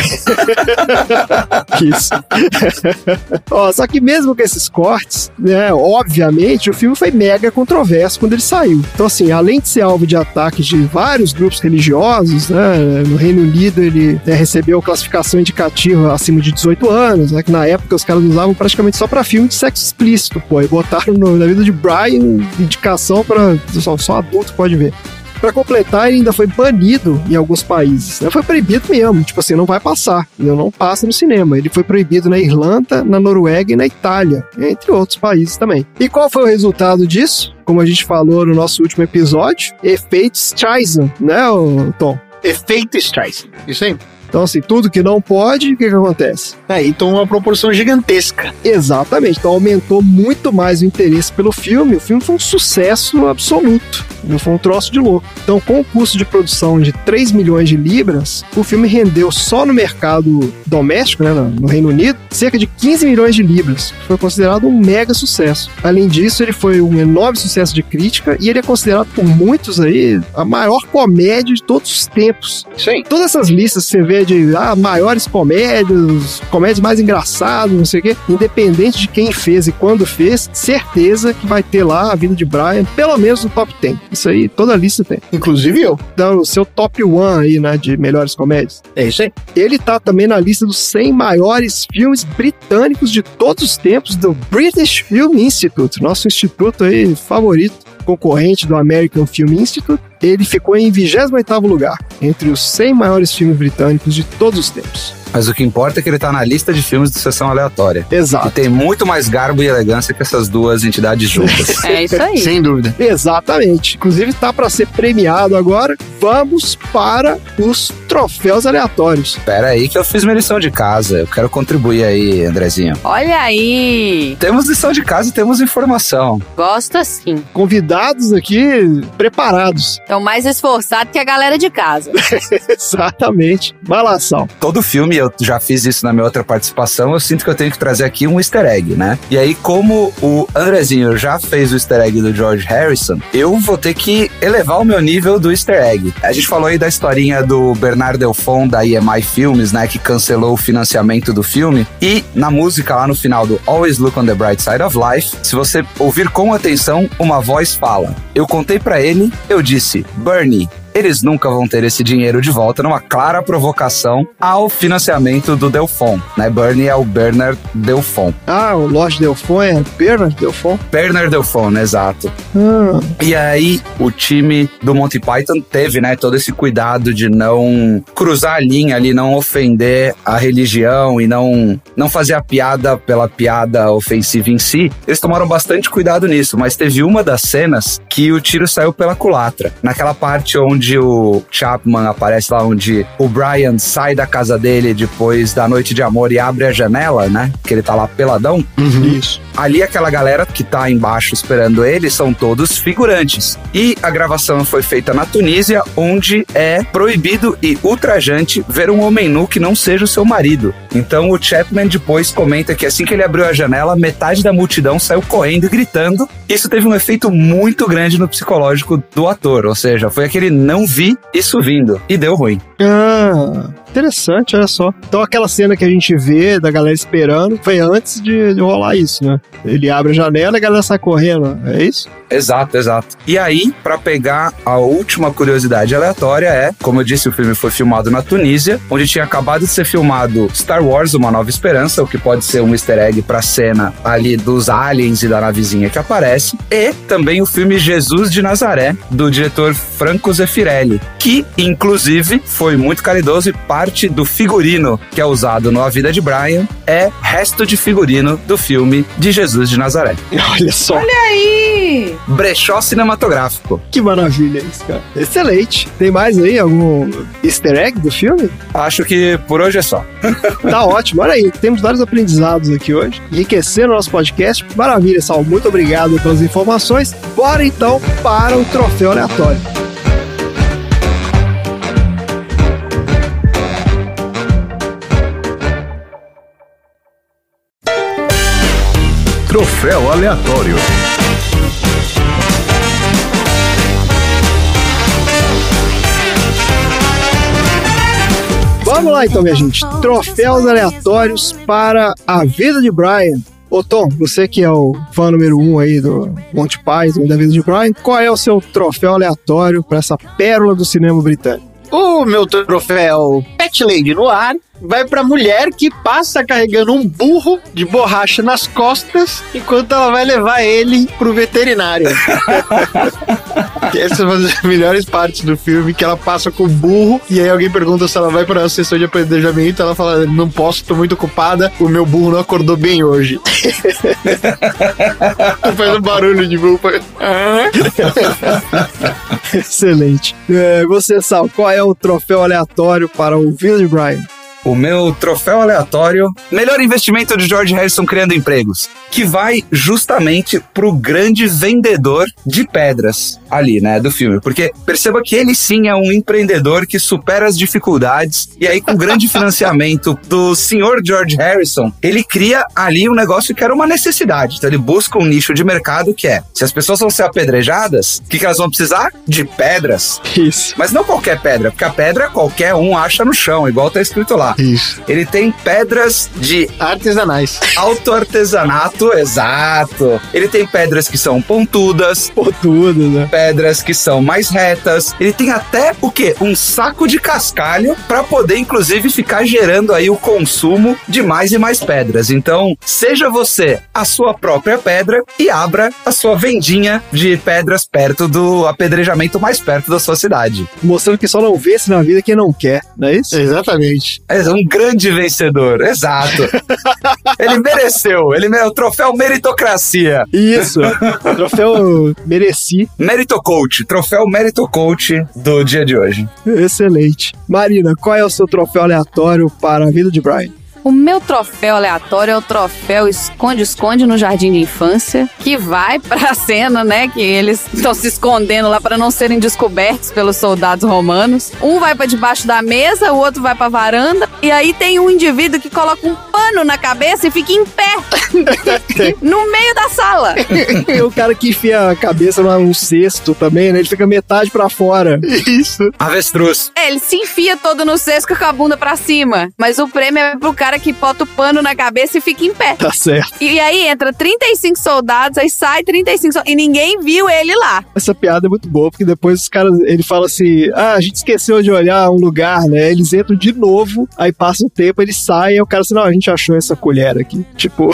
Isso. Ó, só que mesmo com esses cortes, né, obviamente, o filme foi mega controverso quando ele saiu. Então, assim, além de ser alvo de ataques de vários grupos religiosos, né, no Reino Unido ele né, recebeu classificação indicativa acima de 18 anos, né, que na época os caras usavam praticamente só pra filme de sexo explícito, pô, e botaram no- na vida de Brian indicação pra só, só adulto pode ver. Pra completar, ele ainda foi banido em alguns países. né? Foi proibido mesmo, tipo assim, não vai passar. entendeu? Não passa no cinema. Ele foi proibido na Irlanda, na Noruega e na Itália, entre outros países também. E qual foi o resultado disso? Como a gente falou no nosso último episódio, efeito Streisand, né, Tom? Efeito Streisand. Isso aí. Então, assim, tudo que não pode, o que, que acontece? Aí toma uma proporção gigantesca. Exatamente. Então aumentou muito mais o interesse pelo filme. O filme foi um sucesso absoluto. Não foi um troço de louco. Então, com o custo de produção de 3 milhões de libras, o filme rendeu só no mercado doméstico, né, no no Reino Unido, cerca de 15 milhões de libras. Foi considerado um mega sucesso. Além disso, ele foi um enorme sucesso de crítica e ele é considerado por muitos aí a maior comédia de todos os tempos. Aí. Todas essas listas que você vê de ah, maiores comédias, comédias mais engraçadas, não sei o quê, independente de quem fez e quando fez, certeza que vai ter lá a vida de Brian, pelo menos no top 10. Isso aí, toda lista tem. Inclusive eu. Então, o seu top 1 aí, né, de melhores comédias. É isso aí. Ele tá também na lista dos 100 maiores filmes britânicos de todos os tempos do British Film Institute, nosso instituto aí favorito, concorrente do American Film Institute. Ele ficou em 28º lugar, entre os 100 maiores filmes britânicos de todos os tempos. Mas o que importa é que ele tá na lista de filmes de sessão aleatória. Exato. E tem muito mais garbo e elegância que essas duas entidades juntas. É isso aí. Sem dúvida. Exatamente. Inclusive tá para ser premiado agora. Vamos para os troféus aleatórios. Pera aí que eu fiz minha lição de casa. Eu quero contribuir aí, Andrezinho. Olha aí. Temos lição de casa e temos informação. Gosto assim. Convidados aqui preparados. Então, mais esforçado que a galera de casa. Exatamente. Malação. Todo filme, eu já fiz isso na minha outra participação, eu sinto que eu tenho que trazer aqui um easter egg, né? E aí, como o Andrezinho já fez o easter egg do George Harrison, eu vou ter que elevar o meu nível do easter egg. A gente falou aí da historinha do Bernard Delfont da EMI Filmes, né? Que cancelou o financiamento do filme. E na música lá no final do Always Look on the Bright Side of Life, se você ouvir com atenção, uma voz fala: Eu contei pra ele, eu disse, Bernie, eles nunca vão ter esse dinheiro de volta numa clara provocação ao financiamento do Delfont, né? Bernie é o Bernard Delfont. Ah, o Lorde Delfont é Bernard Delfont? Bernard Delfont, né? exato. Ah, E aí, o time do Monty Python teve, né, todo esse cuidado de não cruzar a linha ali, não ofender a religião e não, não fazer a piada pela piada ofensiva em si. Eles tomaram bastante cuidado nisso, mas teve uma das cenas que o tiro saiu pela culatra. Naquela parte onde o Chapman aparece lá, onde o Brian sai da casa dele depois da noite de amor e abre a janela, né? Que ele tá lá peladão isso. Ali aquela galera que tá embaixo esperando ele são todos figurantes. E a gravação foi feita na Tunísia, onde é proibido e ultrajante ver um homem nu que não seja o seu marido. Então o Chapman depois comenta que assim que ele abriu a janela, metade da multidão saiu correndo e gritando. Isso teve um efeito muito grande no psicológico do ator, ou seja, foi aquele não vi isso vindo e deu ruim. Ah, interessante, olha só. Então aquela cena que a gente vê da galera esperando foi antes de, rolar isso, né? Ele abre a janela e a galera sai correndo, é isso? Exato, exato. E aí, pra pegar a última curiosidade aleatória é, como eu disse, o filme foi filmado na Tunísia, onde tinha acabado de ser filmado Star Wars: Uma Nova Esperança, o que pode ser um easter egg pra cena ali dos aliens e da navezinha que aparece, e também o filme Jesus de Nazaré do diretor Franco Zeffirelli, que inclusive foi muito caridoso e parte do figurino que é usado no A Vida de Brian é resto de figurino do filme de Jesus de Nazaré. Olha só, Aí. Brechó cinematográfico. que maravilha isso, cara. Excelente. Tem mais aí algum easter egg do filme? Acho que por hoje é só. Tá ótimo, olha aí, temos vários aprendizados aqui hoje, enriquecendo o nosso podcast. Maravilha, Sal, muito obrigado pelas informações. Bora então para o troféu aleatório. Troféu aleatório. Vamos lá então, minha gente. Troféus aleatórios para a vida de Brian. Ô Tom, você que é o fã número um aí do Monty Python da vida de Brian, qual é o seu troféu aleatório para essa pérola do cinema britânico? O meu troféu Pet Lady no ar vai pra mulher que passa carregando um burro de borracha nas costas enquanto ela vai levar ele pro veterinário. Que Essa é uma das melhores partes do filme, que ela passa com o burro e aí alguém pergunta se ela vai pra sessão de apedrejamento, ela fala, não posso, tô muito ocupada, o meu burro não acordou bem hoje. Faz um barulho de burro. Excelente. É, você, Sal, qual é o troféu aleatório para o Vida de Brian? O meu troféu aleatório, melhor investimento de George Harrison criando empregos, que vai justamente pro grande vendedor de pedras ali, né, do filme. Porque perceba que ele sim é um empreendedor que supera as dificuldades e aí com o grande financiamento do senhor George Harrison, ele cria ali um negócio que era uma necessidade. Então ele busca um nicho de mercado que é, se as pessoas vão ser apedrejadas, o que, que elas vão precisar? De pedras. Isso. Mas não qualquer pedra, porque a pedra qualquer um acha no chão, igual tá escrito lá. Isso. Ele tem pedras de Artesanais. alto artesanato, exato. Ele tem pedras que são pontudas, Pô, tudo, né? pedras que são mais retas. Ele tem até o quê? Um saco de cascalho para poder inclusive ficar gerando aí o consumo de mais e mais pedras. Então, seja você a sua própria pedra e abra a sua vendinha de pedras perto do apedrejamento mais perto da sua cidade. Mostrando que só não vê-se na vida quem não quer, não é isso? Exatamente. É um grande vencedor, exato. ele mereceu, ele é o troféu meritocracia. Isso. Troféu mereci. Meritocoach, troféu Meritocoach do dia de hoje. Excelente. Marina, qual é o seu troféu aleatório para a vida de Brian? O meu troféu aleatório é o troféu Esconde-Esconde no Jardim de Infância, que vai pra cena, né? Que eles estão se escondendo lá para não serem descobertos pelos soldados romanos. Um vai para debaixo da mesa, o outro vai pra varanda, e aí tem um indivíduo que coloca um pano na cabeça e fica em pé no meio da sala. Tem o cara que enfia a cabeça num cesto também, né? Ele fica metade pra fora. Isso. Avestruz. É, ele se enfia todo no cesto com a bunda pra cima, mas o prêmio é pro cara que bota o pano na cabeça e fica em pé. Tá certo. E aí entra 35 soldados, aí sai 35 soldados, e ninguém viu ele lá. Essa piada é muito boa, porque depois os caras, ele fala assim: ah, a gente esqueceu de olhar um lugar, né? Eles entram de novo, aí passa o tempo, eles saem, e o cara assim, não, a gente achou essa colher aqui. Tipo,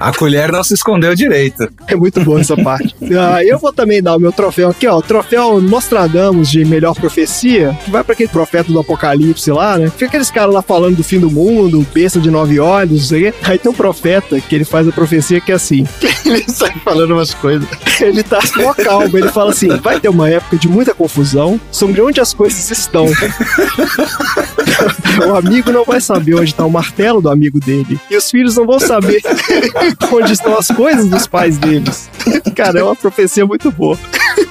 A colher não se escondeu direito. é muito boa essa parte. Ah, eu vou também dar o meu troféu aqui, ó. O troféu Nostradamus de melhor profecia, que vai pra aquele profeta do apocalipse lá, né? Fica aqueles caras lá falando do fim do mundo, besta de nove olhos, não sei o quê. Aí tem um profeta que ele faz a profecia que é assim: Ele sai falando umas coisas. ele tá mó calmo, ele fala assim: vai ter uma época de muita confusão sobre onde as coisas estão. o amigo não vai saber onde tá o martelo do amigo dele. E os filhos não vão saber onde estão as coisas dos pais deles. Cara, é uma profecia muito boa.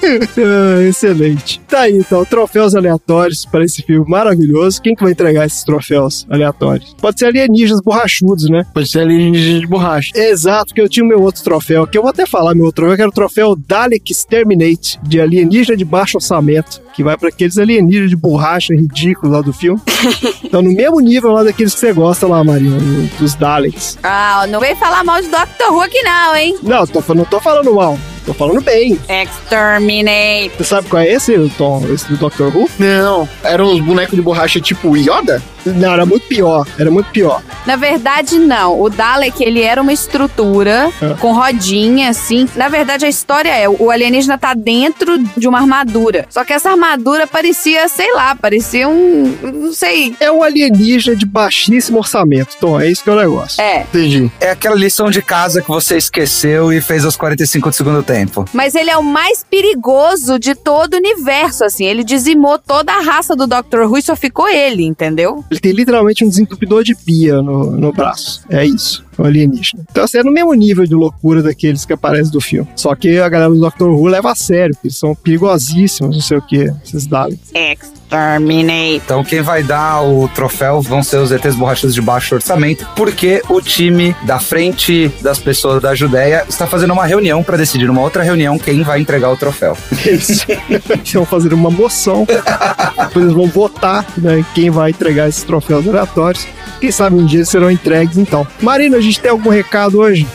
Ah, excelente. Tá aí, então, troféus aleatórios para esse filme maravilhoso. Quem que vai entregar esses troféus aleatórios? Pode ser alienígenas borrachudos, né? Pode ser alienígena de borracha. Exato, que eu tinha o meu outro troféu, que eu vou até falar meu outro troféu, que era o troféu Dalek Exterminate, de alienígena de baixo orçamento, que vai para aqueles alienígenas de borracha ridículos lá do filme. então, no mesmo nível lá daqueles que você gosta lá, Marina, dos Daleks. Ah, não vem falar mal de Doctor Who aqui não, hein? Não, tô, não tô falando mal, tô falando bem. Exterminate. Você sabe qual é esse, Tom? Esse do Doctor Who? Não, eram uns bonecos de borracha tipo Yoda? Não, era muito pior, era muito pior. Na verdade, não. O Dalek, ele era uma estrutura É. com rodinha, assim. Na verdade, a história é, o alienígena tá dentro de uma armadura. Só que essa armadura parecia, sei lá, parecia um... não sei. É um alienígena de baixíssimo orçamento, Tom, é isso que é o negócio. É. Entendi. É aquela lição de casa que você esqueceu e fez aos 45 do segundo tempo. Mas ele é o mais perigoso de todo o universo, assim. Ele dizimou toda a raça do Doctor Who e só ficou ele, entendeu? Ele tem literalmente um desentupidor de pia no, no braço. É isso. O alienígena. Então, assim, é no mesmo nível de loucura daqueles que aparecem do filme. Só que a galera do Doctor Who leva a sério, porque eles são perigosíssimos, não sei o que, esses dados. Exterminate. Então quem vai dar o troféu vão ser os ETs borrachas de baixo orçamento, porque o time da frente das pessoas da Judéia está fazendo uma reunião para decidir uma outra reunião quem vai entregar o troféu. Eles eles vão fazer uma moção, depois eles vão votar né, quem vai entregar esses troféus aleatórios. Quem sabe um dia serão entregues então. Marina, gente tem algum recado hoje?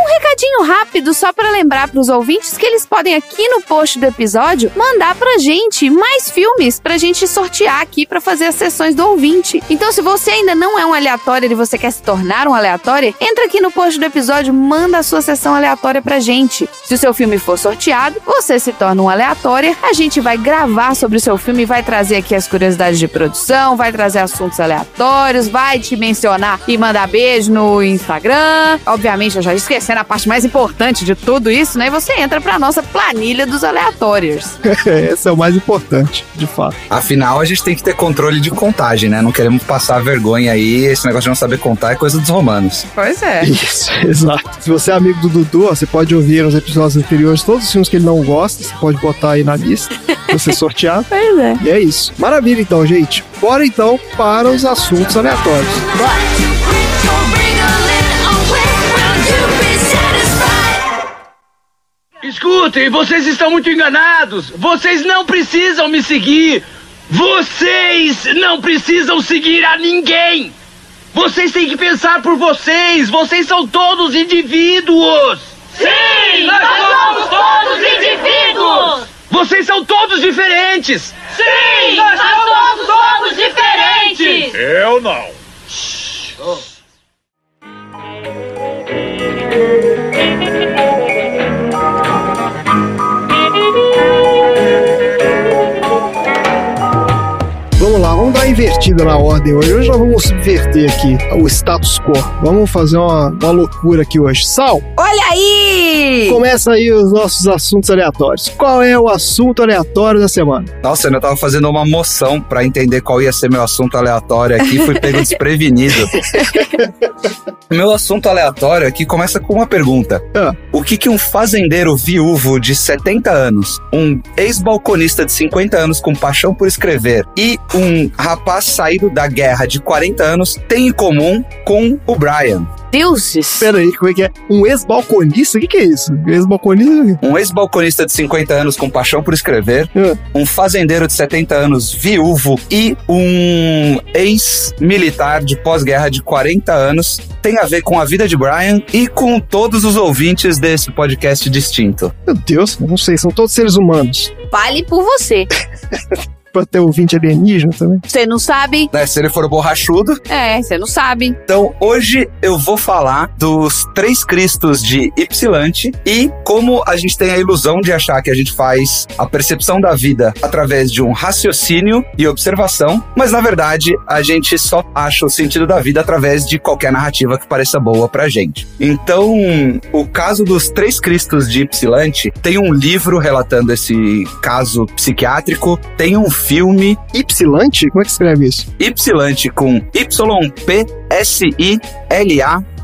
Um recadinho rápido só pra lembrar pros ouvintes que eles podem aqui no post do episódio mandar pra gente mais filmes pra gente sortear aqui pra fazer as sessões do ouvinte. Então se você ainda não é um aleatório e você quer se tornar um aleatório, entra aqui no post do episódio, manda a sua sessão aleatória pra gente. Se o seu filme for sorteado, você se torna um aleatório, a gente vai gravar sobre o seu filme, vai trazer aqui as curiosidades de produção, vai trazer assuntos aleatórios, vai te mencionar e mandar beijo no Instagram. Obviamente, eu já esquecendo a parte mais importante de tudo isso, né? E você entra pra nossa planilha dos aleatórios. Esse é o mais importante, de fato. Afinal, a gente tem que ter controle de contagem, né? Não queremos passar vergonha aí. Esse negócio de não saber contar é coisa dos romanos. Pois é. Isso, exato. Se você é amigo do Dudu, ó, você pode ouvir nos episódios anteriores todos os filmes que ele não gosta, você pode botar aí na lista, pra você sortear. Pois é. E é isso. Maravilha, então, gente. Bora então para os assuntos aleatórios. Escutem, vocês estão muito enganados. Vocês não precisam me seguir. Vocês não precisam seguir a ninguém. Vocês têm que pensar por vocês. Vocês são todos indivíduos. Sim, nós somos todos indivíduos. Vocês são todos diferentes. Sim, nós somos todos diferentes. Eu não. Vamos invertida na ordem hoje. Hoje nós vamos subverter aqui o status quo. Vamos fazer uma, uma loucura aqui hoje. Sal, Olha aí! começa aí os nossos assuntos aleatórios. Qual é o assunto aleatório da semana? Nossa, eu ainda tava fazendo uma moção pra entender qual ia ser meu assunto aleatório aqui, fui pego desprevenido. meu assunto aleatório aqui começa com uma pergunta. Ah. O que que um fazendeiro viúvo de 70 anos, um ex-balconista de 50 anos com paixão por escrever e um rapaz saído da guerra de 40 anos têm em comum com o Brian? Deuses. Pera aí, como é que é? Um ex-balconista? O que, que é isso? Ex-balconista? Um ex-balconista de 50 anos com paixão por escrever, Ah. um fazendeiro de 70 anos viúvo e um ex-militar de pós-guerra de 40 anos tem a ver com a vida de Brian e com todos os ouvintes desse podcast distinto. Meu Deus, não sei, são todos seres humanos. Fale por você. Pode ter ouvinte alienígena também. Você não sabe? Né, se ele for borrachudo. É, você não sabe. Então, hoje eu vou falar dos três Cristos de Ypsilante e como a gente tem a ilusão de achar que a gente faz a percepção da vida através de um raciocínio e observação, mas na verdade a gente só acha o sentido da vida através de qualquer narrativa que pareça boa pra gente. Então, o caso dos três Cristos de Ypsilante tem um livro relatando esse caso psiquiátrico, tem um filme Ypsilante? Como é que escreve isso? Ypsilante com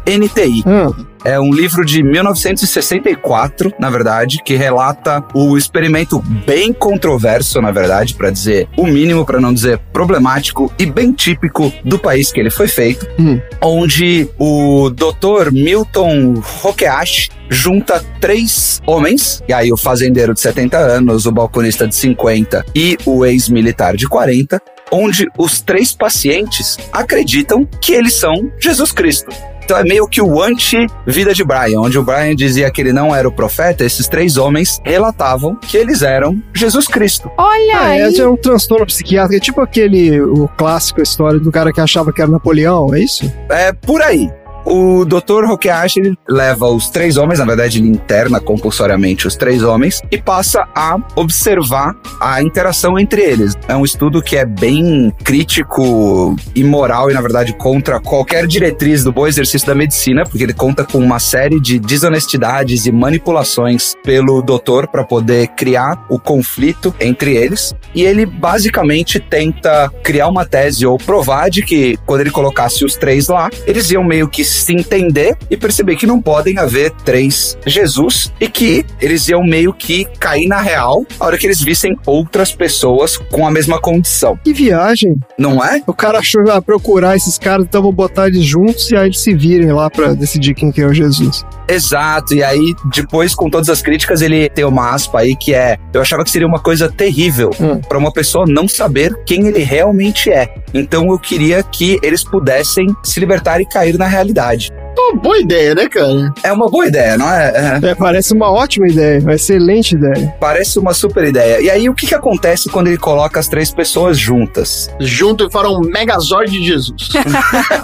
Y-P-S-I-L-A-N-T-I. Ah, É um livro de 1964, na verdade, que relata o experimento bem controverso, na verdade, para dizer o mínimo, para não dizer problemático e bem típico do país que ele foi feito, Hum. onde o Dr. Milton Hokeashi junta três homens, e aí o fazendeiro de 70 anos, o balconista de 50 e o ex-militar de 40, onde os três pacientes acreditam que eles são Jesus Cristo. Então é meio que o anti-vida de Brian, onde o Brian dizia que ele não era o profeta, esses três homens relatavam que eles eram Jesus Cristo. Olha ah, aí. é, é um transtorno psiquiátrico, é tipo aquele, o clássico, história do cara que achava que era Napoleão, é isso? É por aí. O Dr. Hokeashi ele leva os três homens, na verdade ele interna compulsoriamente os três homens e passa a observar a interação entre eles. É um estudo que é bem crítico, imoral e na verdade contra qualquer diretriz do bom exercício da medicina, porque ele conta com uma série de desonestidades e manipulações pelo doutor para poder criar o conflito entre eles. E ele basicamente tenta criar uma tese ou provar de que quando ele colocasse os três lá, eles iam meio que se entender e perceber que não podem haver três Jesus e que eles iam meio que cair na real a hora que eles vissem outras pessoas com a mesma condição. Que viagem. Não é? O cara achou que ia procurar esses caras, então vou botar eles juntos e aí eles se virem lá pra decidir quem que é o Jesus. Exato, e aí depois com todas as críticas ele tem uma aspa aí que é eu achava que seria uma coisa terrível Hum. pra uma pessoa não saber quem ele realmente é. Então eu queria que eles pudessem se libertar e cair na realidade. Pô, boa ideia, né, cara? É uma boa ideia, não é? É. É, parece uma ótima ideia, uma excelente ideia. Parece uma super ideia. E aí, o que, que acontece quando ele coloca as três pessoas juntas? Junto para um Megazord de Jesus.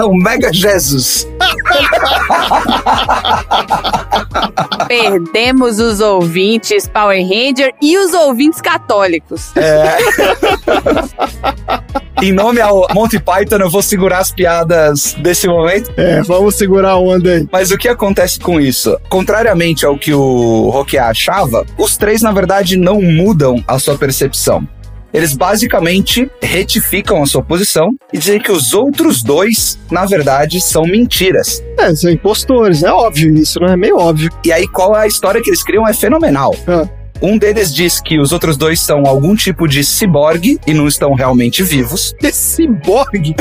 o Mega Jesus. Perdemos os ouvintes Power Ranger e os ouvintes católicos. É. em nome ao Monty Python, eu vou segurar as piadas desse momento. É, vamos segurar a onda aí. Mas o que acontece com isso? Contrariamente ao que o Roquet achava, os três, na verdade, não mudam a sua percepção. Eles basicamente retificam a sua posição e dizem que os outros dois, na verdade, são mentiras. É, são impostores, é óbvio isso, não é? Meio óbvio. E aí, qual é a história que eles criam é fenomenal. Ah. Um deles diz que os outros dois são algum tipo de ciborgue e não estão realmente vivos. Ciborgue?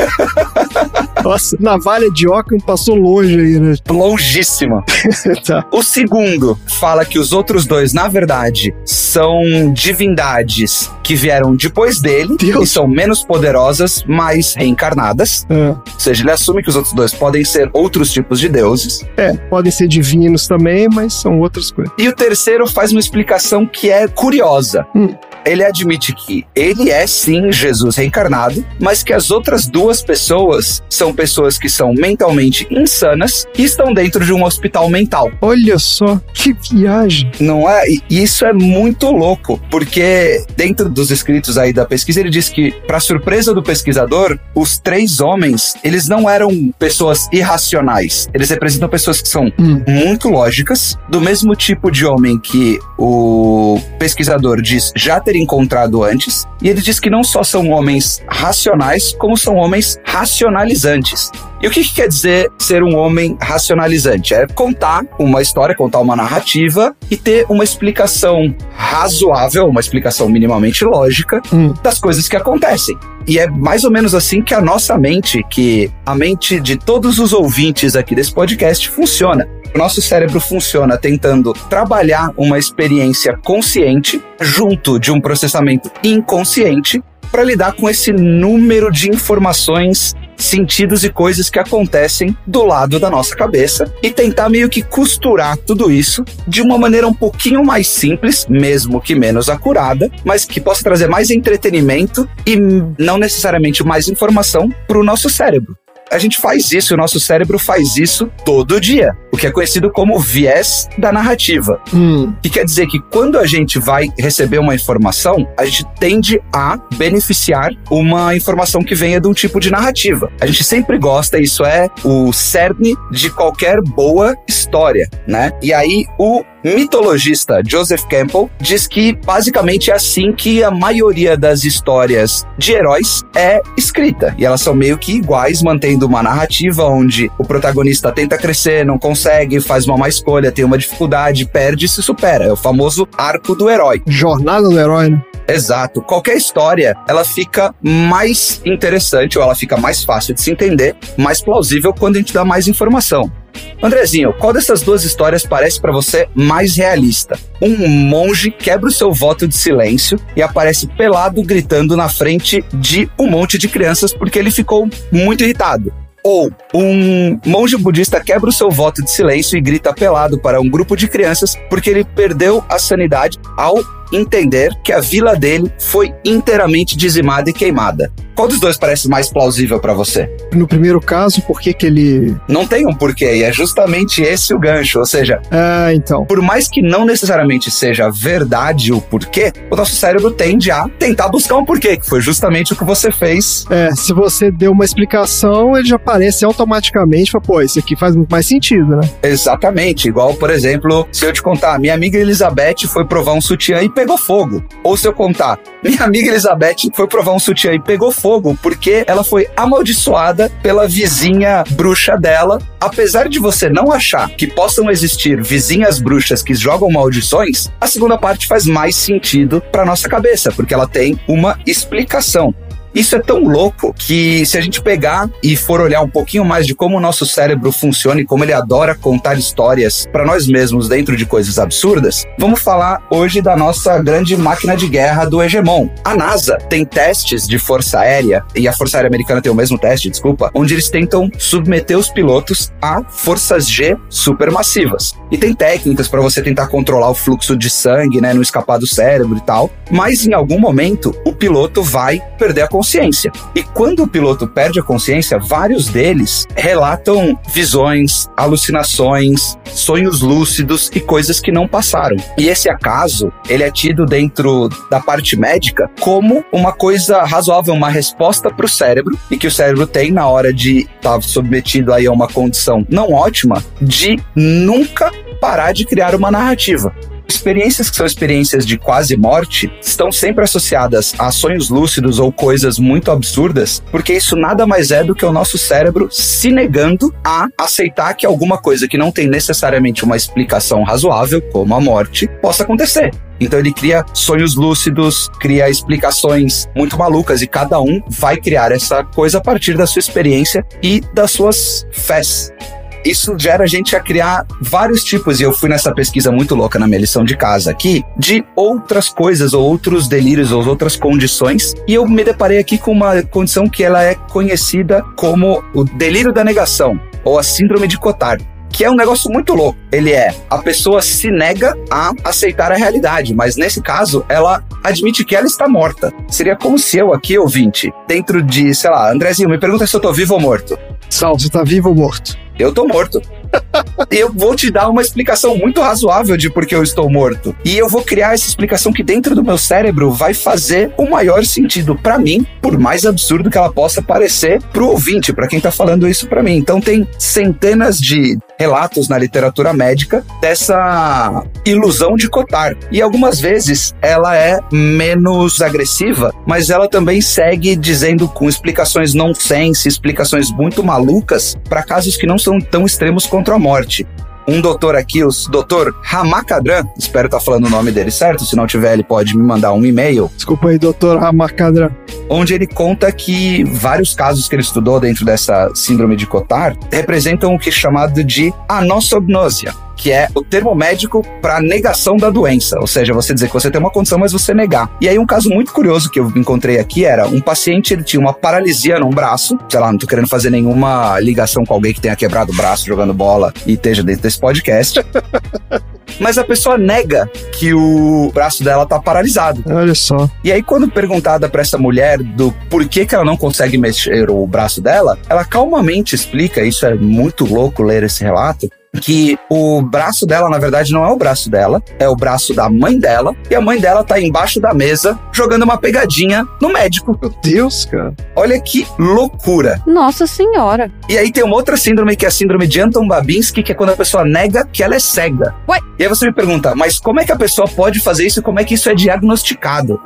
Nossa, navalha de Ockham passou longe aí, né? Longíssima. tá. O segundo fala que os outros dois, na verdade, são divindades que vieram depois dele Deus. e são menos poderosas, mas reencarnadas. Ah, Ou seja, ele assume que os outros dois podem ser outros tipos de deuses. é, podem ser divinos também, mas são outras coisas. E o terceiro faz uma explicação que é curiosa. Hum. Ele admite que ele é sim Jesus reencarnado, mas que as outras duas pessoas são pessoas que são mentalmente insanas e estão dentro de um hospital mental. Olha só, que viagem. Não é? E isso é muito louco, porque dentro dos escritos aí da pesquisa ele diz que, para surpresa do pesquisador, os três homens, eles não eram pessoas irracionais. Eles representam pessoas que são Hum. muito lógicas, do mesmo tipo de homem que o pesquisador diz já ter encontrado antes, e ele diz que não só são homens racionais, como são homens racionalizantes. E o que, que quer dizer ser um homem racionalizante? É contar uma história, contar uma narrativa e ter uma explicação razoável, uma explicação minimamente lógica Hum. das coisas que acontecem. E é mais ou menos assim que a nossa mente, que a mente de todos os ouvintes aqui desse podcast funciona. O nosso cérebro funciona tentando trabalhar uma experiência consciente junto de um processamento inconsciente para lidar com esse número de informações, sentidos e coisas que acontecem do lado da nossa cabeça e tentar meio que costurar tudo isso de uma maneira um pouquinho mais simples, mesmo que menos acurada, mas que possa trazer mais entretenimento e não necessariamente mais informação para o nosso cérebro. A gente faz isso, o nosso cérebro faz isso todo dia, o que é conhecido como viés da narrativa. Hum. Que quer dizer que quando a gente vai receber uma informação, a gente tende a beneficiar uma informação que venha de um tipo de narrativa. A gente sempre gosta, isso é o cerne de qualquer boa história, né? E aí o mitologista Joseph Campbell diz que basicamente é assim que a maioria das histórias de heróis é escrita. E elas são meio que iguais, mantendo uma narrativa onde o protagonista tenta crescer, não consegue, faz uma má escolha, tem uma dificuldade, perde e se supera. É o famoso arco do herói. Jornada do herói, né? Exato. Qualquer história, ela fica mais interessante ou ela fica mais fácil de se entender, mais plausível quando a gente dá mais informação. Andrezinho, qual dessas duas histórias parece pra você mais realista? Um monge quebra o seu voto de silêncio e aparece pelado gritando na frente de um monte de crianças porque ele ficou muito irritado. Ou um monge budista quebra o seu voto de silêncio e grita pelado para um grupo de crianças porque ele perdeu a sanidade ao entender que a vila dele foi inteiramente dizimada e queimada. Qual dos dois parece mais plausível pra você? No primeiro caso, por que que ele... Não tem um porquê, e é justamente esse o gancho. Ou seja, Ah, então. por mais que não necessariamente seja verdade o porquê, o nosso cérebro tende a tentar buscar um porquê, que foi justamente o que você fez. É, se você deu uma explicação, ele já aparece automaticamente, fala, pô, isso aqui faz muito mais sentido, né? Exatamente. Igual, por exemplo, se eu te contar, minha amiga Elizabeth foi provar um sutiã e pegou fogo. Ou se eu contar, minha amiga Elizabeth foi provar um sutiã e pegou fogo, fogo porque ela foi amaldiçoada pela vizinha bruxa dela. Apesar de você não achar que possam existir vizinhas bruxas que jogam maldições, a segunda parte faz mais sentido para nossa cabeça, porque ela tem uma explicação. Isso é tão louco que se a gente pegar e for olhar um pouquinho mais de como o nosso cérebro funciona e como ele adora contar histórias para nós mesmos dentro de coisas absurdas, vamos falar hoje da nossa grande máquina de guerra do hegemon. A NASA tem testes de força aérea e a Força Aérea Americana tem o mesmo teste, desculpa, onde eles tentam submeter os pilotos a forças G supermassivas. E tem técnicas para você tentar controlar o fluxo de sangue, né, não escapar do cérebro e tal, mas em algum momento o piloto vai perder a consciência. E quando o piloto perde a consciência, vários deles relatam visões, alucinações, sonhos lúcidos e coisas que não passaram. E esse acaso, ele é tido dentro da parte médica como uma coisa razoável, uma resposta para o cérebro e que o cérebro tem na hora de estar tá submetido aí a uma condição não ótima de nunca parar de criar uma narrativa. Experiências que são experiências de quase morte estão sempre associadas a sonhos lúcidos ou coisas muito absurdas, porque isso nada mais é do que o nosso cérebro se negando a aceitar que alguma coisa que não tem necessariamente uma explicação razoável, como a morte, possa acontecer. Então ele cria sonhos lúcidos, cria explicações muito malucas e cada um vai criar essa coisa a partir da sua experiência e das suas fés isso gera a gente a criar vários tipos, e eu fui nessa pesquisa muito louca na minha lição de casa aqui, de outras coisas, ou outros delírios, ou outras condições, e eu me deparei aqui com uma condição que ela é conhecida como o delírio da negação, ou a síndrome de Cotard que é um negócio muito louco. Ele é a pessoa se nega a aceitar a realidade, mas nesse caso ela admite que ela está morta. Seria como se eu aqui, ouvinte, dentro de, sei lá, Andrezinho, me pergunta se eu tô vivo ou morto. Sal, você tá vivo ou morto? Eu tô morto. eu vou te dar uma explicação muito razoável de por que eu estou morto. E eu vou criar essa explicação que dentro do meu cérebro vai fazer o maior sentido para mim, por mais absurdo que ela possa parecer pro ouvinte, para quem tá falando isso para mim. Então tem centenas de relatos na literatura médica dessa ilusão de cotar. E algumas vezes ela é menos agressiva, mas ela também segue dizendo com explicações nonsense, explicações muito malucas para casos que não são tão extremos contra a morte um doutor aqui, o doutor Ramakadran, espero estar tá falando o nome dele certo, se não tiver ele pode me mandar um e-mail. Desculpa aí, doutor Ramakadran. Onde ele conta que vários casos que ele estudou dentro dessa síndrome de Cotard representam o que é chamado de anosognosia, que é o termo médico para negação da doença, ou seja, você dizer que você tem uma condição, mas você negar. E aí um caso muito curioso que eu encontrei aqui era um paciente, ele tinha uma paralisia num braço, sei lá, não tô querendo fazer nenhuma ligação com alguém que tenha quebrado o braço jogando bola e esteja dentro desse podcast. mas a pessoa nega que o braço dela tá paralisado. Olha só. E aí, quando perguntada para essa mulher do porquê que ela não consegue mexer o braço dela, ela calmamente explica, isso é muito louco ler esse relato, que o braço dela, na verdade, não é o braço dela, é o braço da mãe dela, e a mãe dela tá embaixo da mesa jogando uma pegadinha no médico. Meu Deus, cara. Olha que loucura. Nossa senhora. E aí tem uma outra síndrome que é a síndrome de Anton Babinski, que é quando a pessoa nega que ela é cega. Ué? E aí você me pergunta, mas como é que a pessoa pode fazer isso e como é que isso é diagnosticado?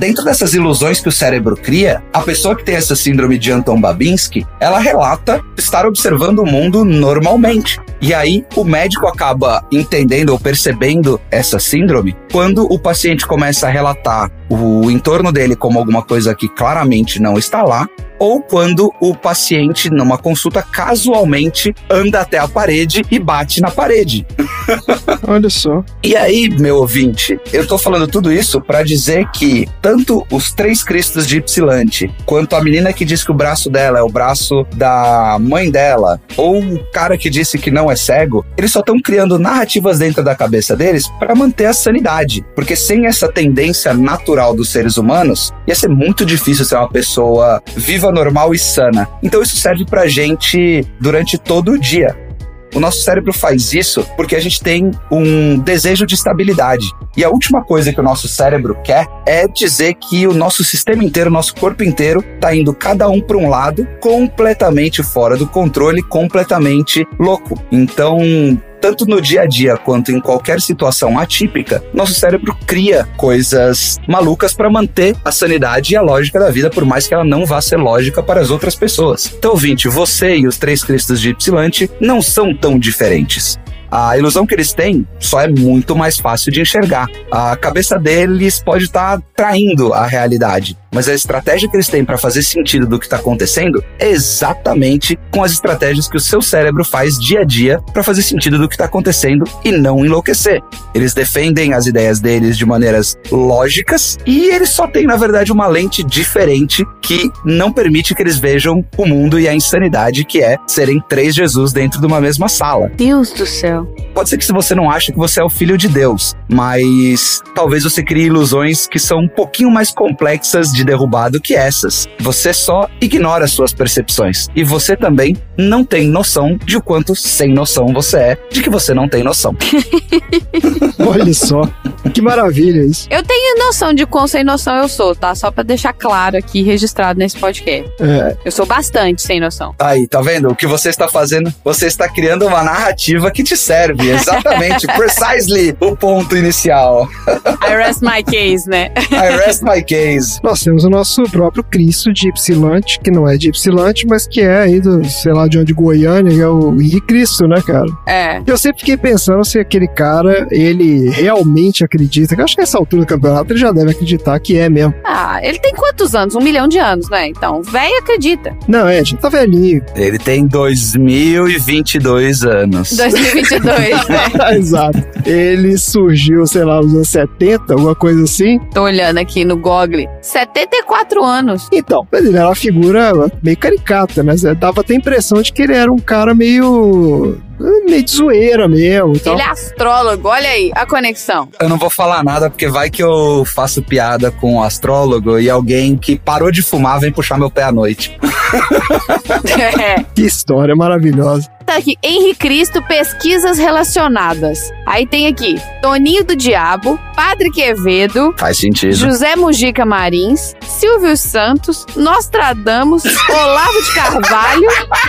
Dentro dessas ilusões que o cérebro cria, a pessoa que tem essa síndrome de Anton Babinski, ela relata estar observando o mundo normalmente. E aí o médico acaba entendendo ou percebendo essa síndrome quando o paciente começa a relatar o entorno dele como alguma coisa que claramente não está lá, ou quando o paciente, numa consulta, casualmente anda até a parede e bate na parede. Olha só. E aí, meu ouvinte, eu tô falando tudo isso para dizer que tanto os três cristos de Ypsilante, quanto a menina que diz que o braço dela é o braço da mãe dela, ou o cara que disse que não é cego, eles só estão criando narrativas dentro da cabeça deles para manter a sanidade. Porque sem essa tendência natural dos seres humanos, ia ser muito difícil ser uma pessoa viva normal e sana. Então isso serve pra gente durante todo o dia. O nosso cérebro faz isso porque a gente tem um desejo de estabilidade. E a última coisa que o nosso cérebro quer é dizer que o nosso sistema inteiro, o nosso corpo inteiro, está indo cada um para um lado, completamente fora do controle, completamente louco. Então, tanto no dia a dia quanto em qualquer situação atípica, nosso cérebro cria coisas malucas para manter a sanidade e a lógica da vida, por mais que ela não vá ser lógica para as outras pessoas. Então, ouvinte, você e os três cristos de Ypsilante não são tão diferentes. A ilusão que eles têm só é muito mais fácil de enxergar. A cabeça deles pode estar traindo a realidade, mas a estratégia que eles têm para fazer sentido do que está acontecendo é exatamente com as estratégias que o seu cérebro faz dia a dia para fazer sentido do que está acontecendo e não enlouquecer. Eles defendem as ideias deles de maneiras lógicas e eles só têm, na verdade, uma lente diferente que não permite que eles vejam o mundo e a insanidade que é serem três Jesus dentro de uma mesma sala. Deus do céu. Pode ser que se você não acha que você é o filho de Deus, mas talvez você crie ilusões que são um pouquinho mais complexas de derrubar do que essas. Você só ignora suas percepções e você também não tem noção de o quanto sem noção você é, de que você não tem noção. Olha só, que maravilha isso. Eu tenho noção de quão sem noção eu sou, tá? Só pra deixar claro aqui, registrado nesse podcast. É, Eu sou bastante sem noção. Aí, tá vendo? O que você está fazendo? Você está criando uma narrativa que te serve. Exatamente, precisely o ponto inicial. I rest my case, né? I rest my case. nós temos o nosso próprio Cristo de Ypsilante, que não é de Ypsilante, mas que é aí do, sei lá, de onde, Goiânia, que é o Henrique Cristo, né, cara? É. Eu sempre fiquei pensando se aquele cara, ele realmente acredita, que eu acho que nessa altura do campeonato ele já deve acreditar que é mesmo. Ah, ele tem quantos anos? Um milhão de anos, né? Então, velho acredita. Não, é, já tá velhinho. Ele tem 2022 anos. 2022, né? Exato. Ele surgiu, sei lá, nos anos 70, alguma coisa assim. Tô olhando aqui no Google. 74 anos. Então, mas ele era uma figura meio caricata, né? Dava até a impressão de que ele era um cara meio. meio de zoeira mesmo. tal. Ele é astrólogo, olha aí a conexão. Eu não vou falar nada porque vai que eu faço piada com o astrólogo e alguém que parou de fumar vem puxar meu pé à noite. É. Que história maravilhosa. Tá aqui, Henri Cristo, pesquisas relacionadas. Aí tem aqui, Toninho do Diabo, Padre Quevedo, Faz sentido. José Mujica Marins, Silvio Santos, Nostradamus, Olavo de Carvalho,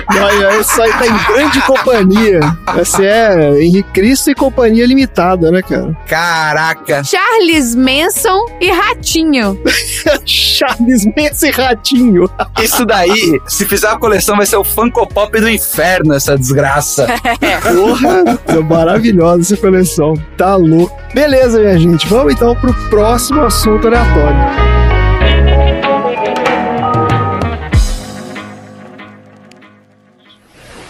Olha, isso aí tá em grande companhia. Esse é Henrique Cristo e Companhia Limitada, né, cara? Caraca! Charles Manson e Ratinho. Charles Manson e Ratinho. Isso daí, se fizer a coleção, vai ser o Funko Pop do inferno, essa desgraça. Porra, é maravilhosa essa coleção. Tá louco. Beleza, minha gente. Vamos então pro próximo assunto aleatório.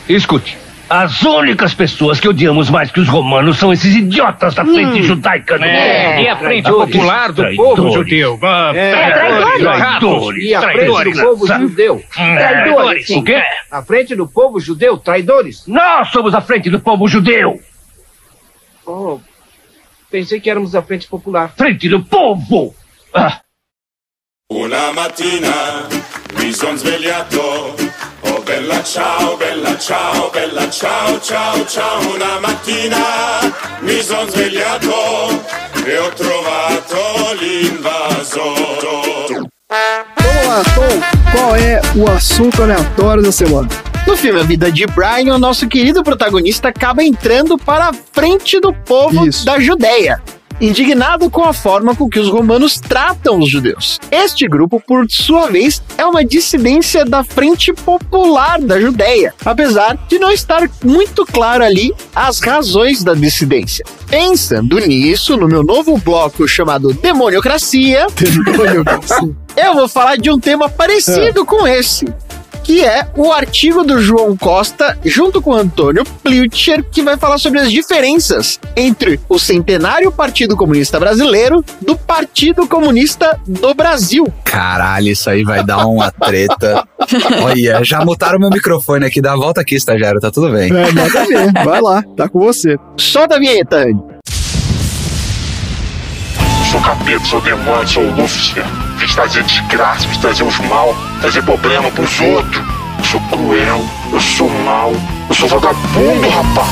Escute. As únicas pessoas que odiamos mais que os romanos são esses idiotas da frente judaica do É, e a frente popular do povo judeu. Ah, É, traidores. traidores. E a frente traidores, do povo judeu. Hum, Traidores. O quê? A frente do povo judeu, traidores. Nós somos a frente do povo judeu. Oh, pensei que éramos a frente popular. Frente do povo. Ah. Una mattina mi son svegliato, bella ciao, bella ciao, bella ciao, ciao, ciao. Una mattina mi son svegliato e ho trovato l'invasore. Vamos lá, Tom. Qual é o assunto aleatório da semana? No filme A Vida de Brian, o nosso querido protagonista acaba entrando para a frente do povo Isso. da Judéia. Indignado com a forma com que os romanos tratam os judeus. Este grupo, por sua vez, é uma dissidência da Frente Popular da Judéia, apesar de não estar muito claro ali as razões da dissidência. Pensando nisso, no meu novo bloco chamado Demoniocracia, eu vou falar de um tema parecido com esse, que é o artigo do João Costa, junto com o Antônio Plutcher, que vai falar sobre as diferenças entre o centenário Partido Comunista Brasileiro do Partido Comunista do Brasil. Caralho, isso aí vai dar uma treta. Olha, já mutaram meu microfone aqui. Dá a volta aqui, estagiário, tá tudo bem. É, nada a ver. Vai lá, tá com você. Solta a vinheta, Andy. Sou capeta, sou demônio, sou Lúcifer. Vim trazer desgraça, vim trazer os mal, trazer problema pros outros. Eu sou cruel, eu sou mal, eu sou vagabundo, rapaz.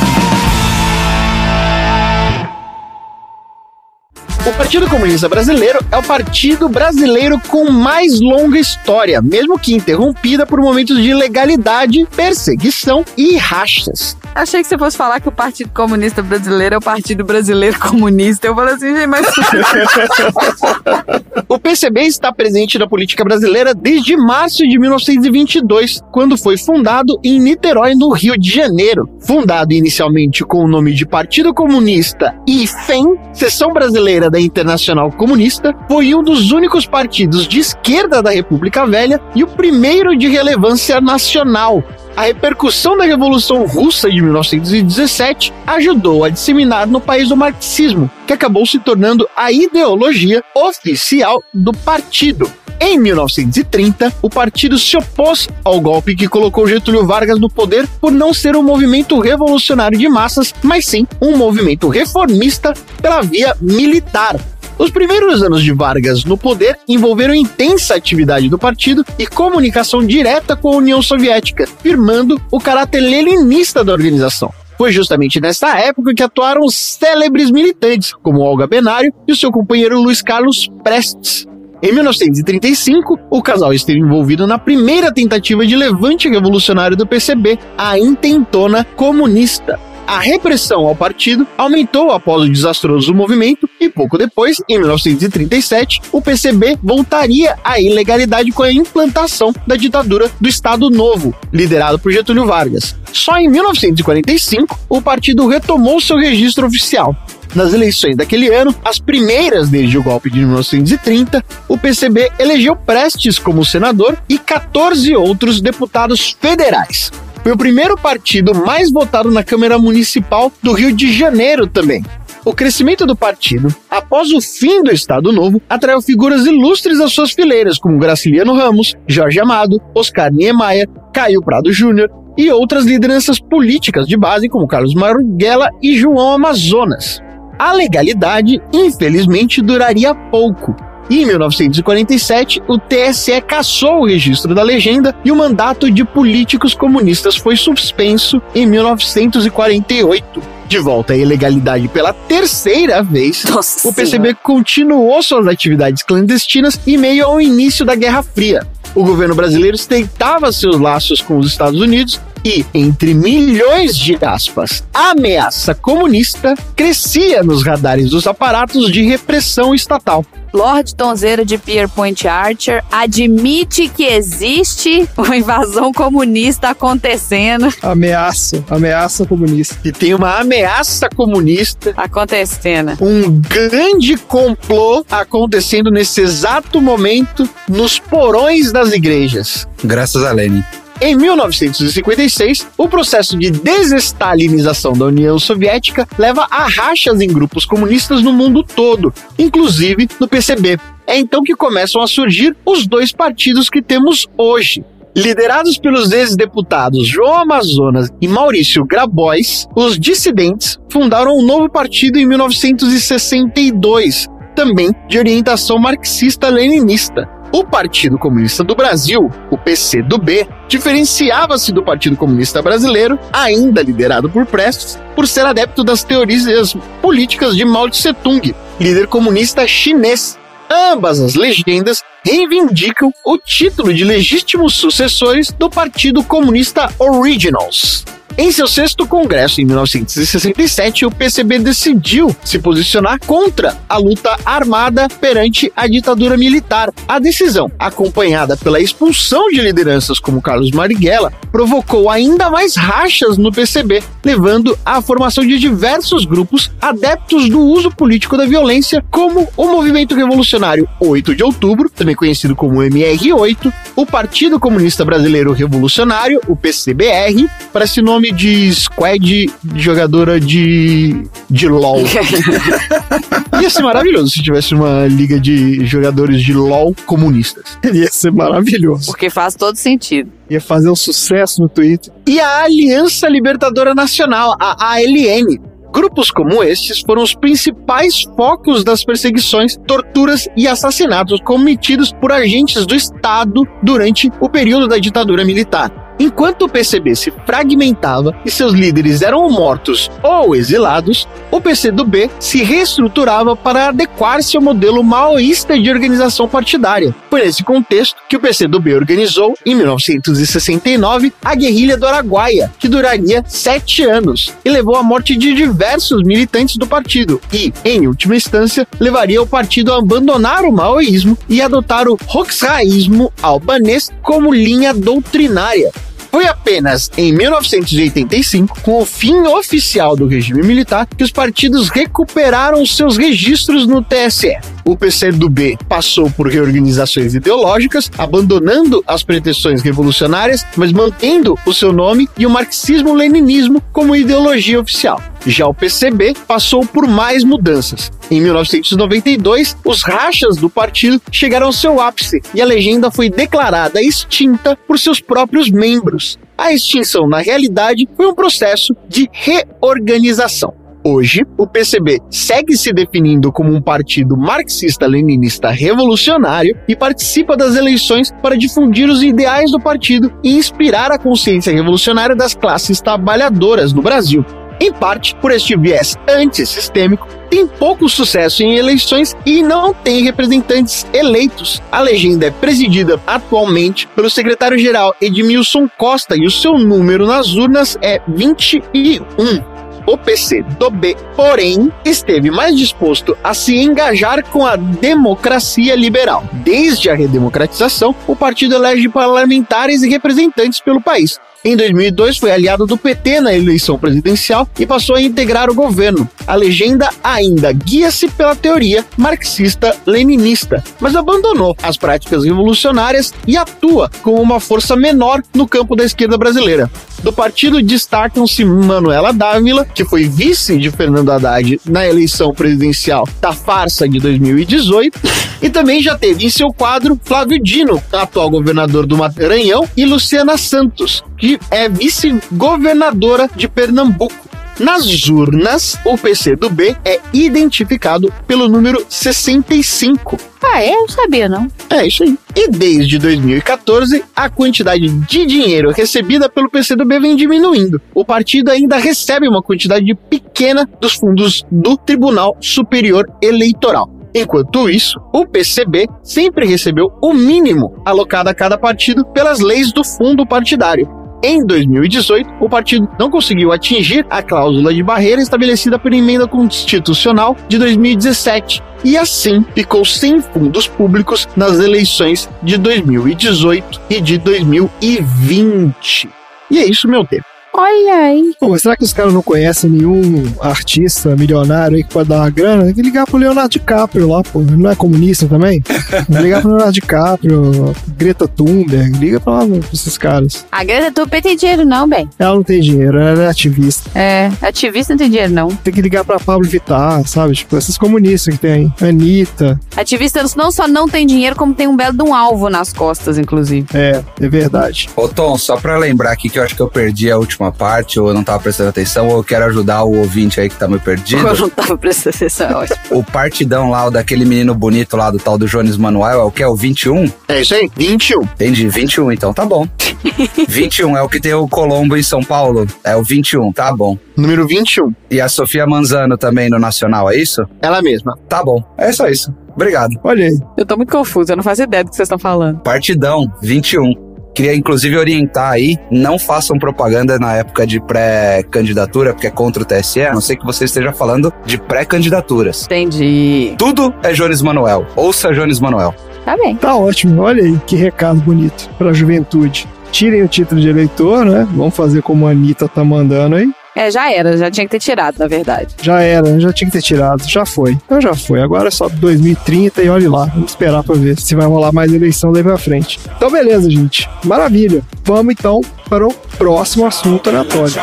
O Partido Comunista Brasileiro é o partido brasileiro com mais longa história, mesmo que interrompida por momentos de ilegalidade, perseguição e rachas. Achei que você fosse falar que o Partido Comunista Brasileiro é o Partido Brasileiro Comunista. Eu falei assim, gente, mas. O PCB está presente na política brasileira desde março de 1922, quando foi fundado em Niterói, no Rio de Janeiro. Fundado inicialmente com o nome de Partido Comunista e FEM, Seção Brasileira da Internacional Comunista, foi um dos únicos partidos de esquerda da República Velha e o primeiro de relevância nacional. A repercussão da Revolução Russa de 1917 ajudou a disseminar no país o marxismo, que acabou se tornando a ideologia oficial do partido. Em 1930, o partido se opôs ao golpe que colocou Getúlio Vargas no poder por não ser um movimento revolucionário de massas, mas sim um movimento reformista pela via militar. Os primeiros anos de Vargas no poder envolveram intensa atividade do partido e comunicação direta com a União Soviética, firmando o caráter leninista da organização. Foi justamente nesta época que atuaram célebres militantes, como Olga Benário e o seu companheiro Luiz Carlos Prestes. Em 1935, o casal esteve envolvido na primeira tentativa de levante revolucionário do PCB, a intentona comunista. A repressão ao partido aumentou após o desastroso movimento e pouco depois, em 1937, o PCB voltaria à ilegalidade com a implantação da ditadura do Estado Novo, liderado por Getúlio Vargas. Só em 1945, o partido retomou seu registro oficial. Nas eleições daquele ano, as primeiras desde o golpe de 1930, o PCB elegeu Prestes como senador e 14 outros deputados federais. Foi o primeiro partido mais votado na Câmara Municipal do Rio de Janeiro também. O crescimento do partido, após o fim do Estado Novo, atraiu figuras ilustres às suas fileiras, como Graciliano Ramos, Jorge Amado, Oscar Niemeyer, Caio Prado Júnior e outras lideranças políticas de base, como Carlos Marighella e João Amazonas. A legalidade, infelizmente, duraria pouco, e em 1947, o TSE cassou o registro da legenda e o mandato de políticos comunistas foi suspenso em 1948. De volta à ilegalidade pela terceira vez, Nossa o PCB Senhora. continuou suas atividades clandestinas em meio ao início da Guerra Fria. O governo brasileiro estreitava seus laços com os Estados Unidos e, entre milhões de aspas, a ameaça comunista crescia nos radares dos aparatos de repressão estatal. Lord Tonzeiro de Pierpoint Archer admite que existe uma invasão comunista acontecendo. Ameaça, ameaça comunista. E tem uma ameaça comunista, Acontecendo. um grande complô acontecendo nesse exato momento nos porões das igrejas. Graças a Lenin. Em 1956, o processo de desestalinização da União Soviética leva a rachas em grupos comunistas no mundo todo, inclusive no PCB. É então que começam a surgir os dois partidos que temos hoje. Liderados pelos ex-deputados João Amazonas e Maurício Grabois, os dissidentes fundaram um novo partido em 1962, também de orientação marxista-leninista. O Partido Comunista do Brasil, o PCdoB, diferenciava-se do Partido Comunista Brasileiro, ainda liderado por Prestes, por ser adepto das teorias políticas de Mao Tse Tung, líder comunista chinês. Ambas as legendas reivindicam o título de legítimos sucessores do Partido Comunista Originals. Em seu sexto congresso, em 1967, o PCB decidiu se posicionar contra a luta armada perante a ditadura militar. A decisão, acompanhada pela expulsão de lideranças como Carlos Marighella, provocou ainda mais rachas no PCB, levando à formação de diversos grupos adeptos do uso político da violência, como o Movimento Revolucionário 8 de Outubro, também conhecido como MR8, o Partido Comunista Brasileiro Revolucionário, o PCBR, parece nome de squad de jogadora de, de LOL. Ia ser maravilhoso se tivesse uma liga de jogadores de LOL comunistas. Ia ser maravilhoso. Porque faz todo sentido. Ia fazer um sucesso no Twitter. E a Aliança Libertadora Nacional, a ALN. Grupos como estes foram os principais focos das perseguições, torturas e assassinatos cometidos por agentes do Estado durante o período da ditadura militar. Enquanto o PCB se fragmentava e seus líderes eram mortos ou exilados, o PCdoB se reestruturava para adequar-se ao modelo maoísta de organização partidária. Foi nesse contexto que o PCdoB organizou, em 1969, a Guerrilha do Araguaia, que duraria sete anos e levou à morte de diversos militantes do partido e, em última instância, levaria o partido a abandonar o maoísmo e adotar o roxraísmo albanês como linha doutrinária. Foi apenas em 1985, com o fim oficial do regime militar, que os partidos recuperaram seus registros no TSE. O PCdoB passou por reorganizações ideológicas, abandonando as pretensões revolucionárias, mas mantendo o seu nome e o marxismo-leninismo como ideologia oficial. Já o PCB passou por mais mudanças. Em 1992, os rachas do partido chegaram ao seu ápice e a legenda foi declarada extinta por seus próprios membros. A extinção, na realidade, foi um processo de reorganização. Hoje, o PCB segue se definindo como um partido marxista-leninista revolucionário e participa das eleições para difundir os ideais do partido e inspirar a consciência revolucionária das classes trabalhadoras no Brasil. Em parte por este viés antissistêmico, tem pouco sucesso em eleições e não tem representantes eleitos. A legenda é presidida atualmente pelo secretário-geral Edmilson Costa e o seu número nas urnas é 21 o PC do B, porém, esteve mais disposto a se engajar com a democracia liberal. Desde a redemocratização, o partido elege parlamentares e representantes pelo país. Em 2002, foi aliado do PT na eleição presidencial e passou a integrar o governo. A legenda ainda guia-se pela teoria marxista-leninista, mas abandonou as práticas revolucionárias e atua como uma força menor no campo da esquerda brasileira. Do partido destacam-se Manuela Dávila, que foi vice de Fernando Haddad na eleição presidencial da farsa de 2018, e também já teve em seu quadro Flávio Dino, atual governador do Maranhão, e Luciana Santos, que é vice-governadora de Pernambuco. Nas urnas, o PC do B é identificado pelo número 65. Ah, é? Eu sabia, não. É isso aí. E desde 2014, a quantidade de dinheiro recebida pelo PCdoB vem diminuindo. O partido ainda recebe uma quantidade pequena dos fundos do Tribunal Superior Eleitoral. Enquanto isso, o PCB sempre recebeu o mínimo alocado a cada partido pelas leis do fundo partidário. Em 2018, o partido não conseguiu atingir a cláusula de barreira estabelecida por emenda constitucional de 2017 e assim ficou sem fundos públicos nas eleições de 2018 e de 2020. E é isso, meu tempo. Olha aí. Pô, mas será que os caras não conhecem nenhum artista milionário aí que pode dar uma grana? Tem que ligar pro Leonardo DiCaprio lá, pô. Ele não é comunista também? Vou ligar pro Leonardo DiCaprio, Greta Thunberg, liga pra lá pra esses caras. A Greta Thunberg tem dinheiro não, bem. Ela não tem dinheiro, ela é ativista. É, ativista não tem dinheiro não. Tem que ligar pra Pablo Vittar, sabe? Tipo, esses comunistas que tem. Anitta. Ativista não só não tem dinheiro, como tem um belo de um alvo nas costas, inclusive. É, é verdade. Ô Tom, só pra lembrar aqui que eu acho que eu perdi a última parte, ou eu não tava prestando atenção, ou eu quero ajudar o ouvinte aí que tá meio perdido. Eu não tava prestando atenção, é ótimo. O partidão lá, o daquele menino bonito lá, do tal do Jones Manuel, é o que? É o 21? É isso aí, 21. Entendi, 21, então tá bom. 21 é o que tem o Colombo em São Paulo. É o 21, tá bom. Número 21. E a Sofia Manzano também no Nacional, é isso? Ela mesma. Tá bom. É só isso. Obrigado. Olha aí. Eu tô muito confusa, eu não faço ideia do que vocês estão falando. Partidão, 21. Queria inclusive orientar aí, não façam propaganda na época de pré-candidatura, porque é contra o TSE, a não sei que você esteja falando de pré-candidaturas. Entendi. Tudo é Jones Manuel. Ouça Jones Manuel. Tá bem. Tá ótimo. Olha aí, que recado bonito pra juventude. Tirem o título de eleitor, né? Vamos fazer como a Anitta tá mandando aí. É, já era, já tinha que ter tirado, na verdade. Já era, já tinha que ter tirado. Já foi. Então já foi. Agora é só 2030 e olhe lá. Vamos esperar pra ver se vai rolar mais eleição daí pra frente. Então, beleza, gente. Maravilha. Vamos então para o próximo assunto aleatório.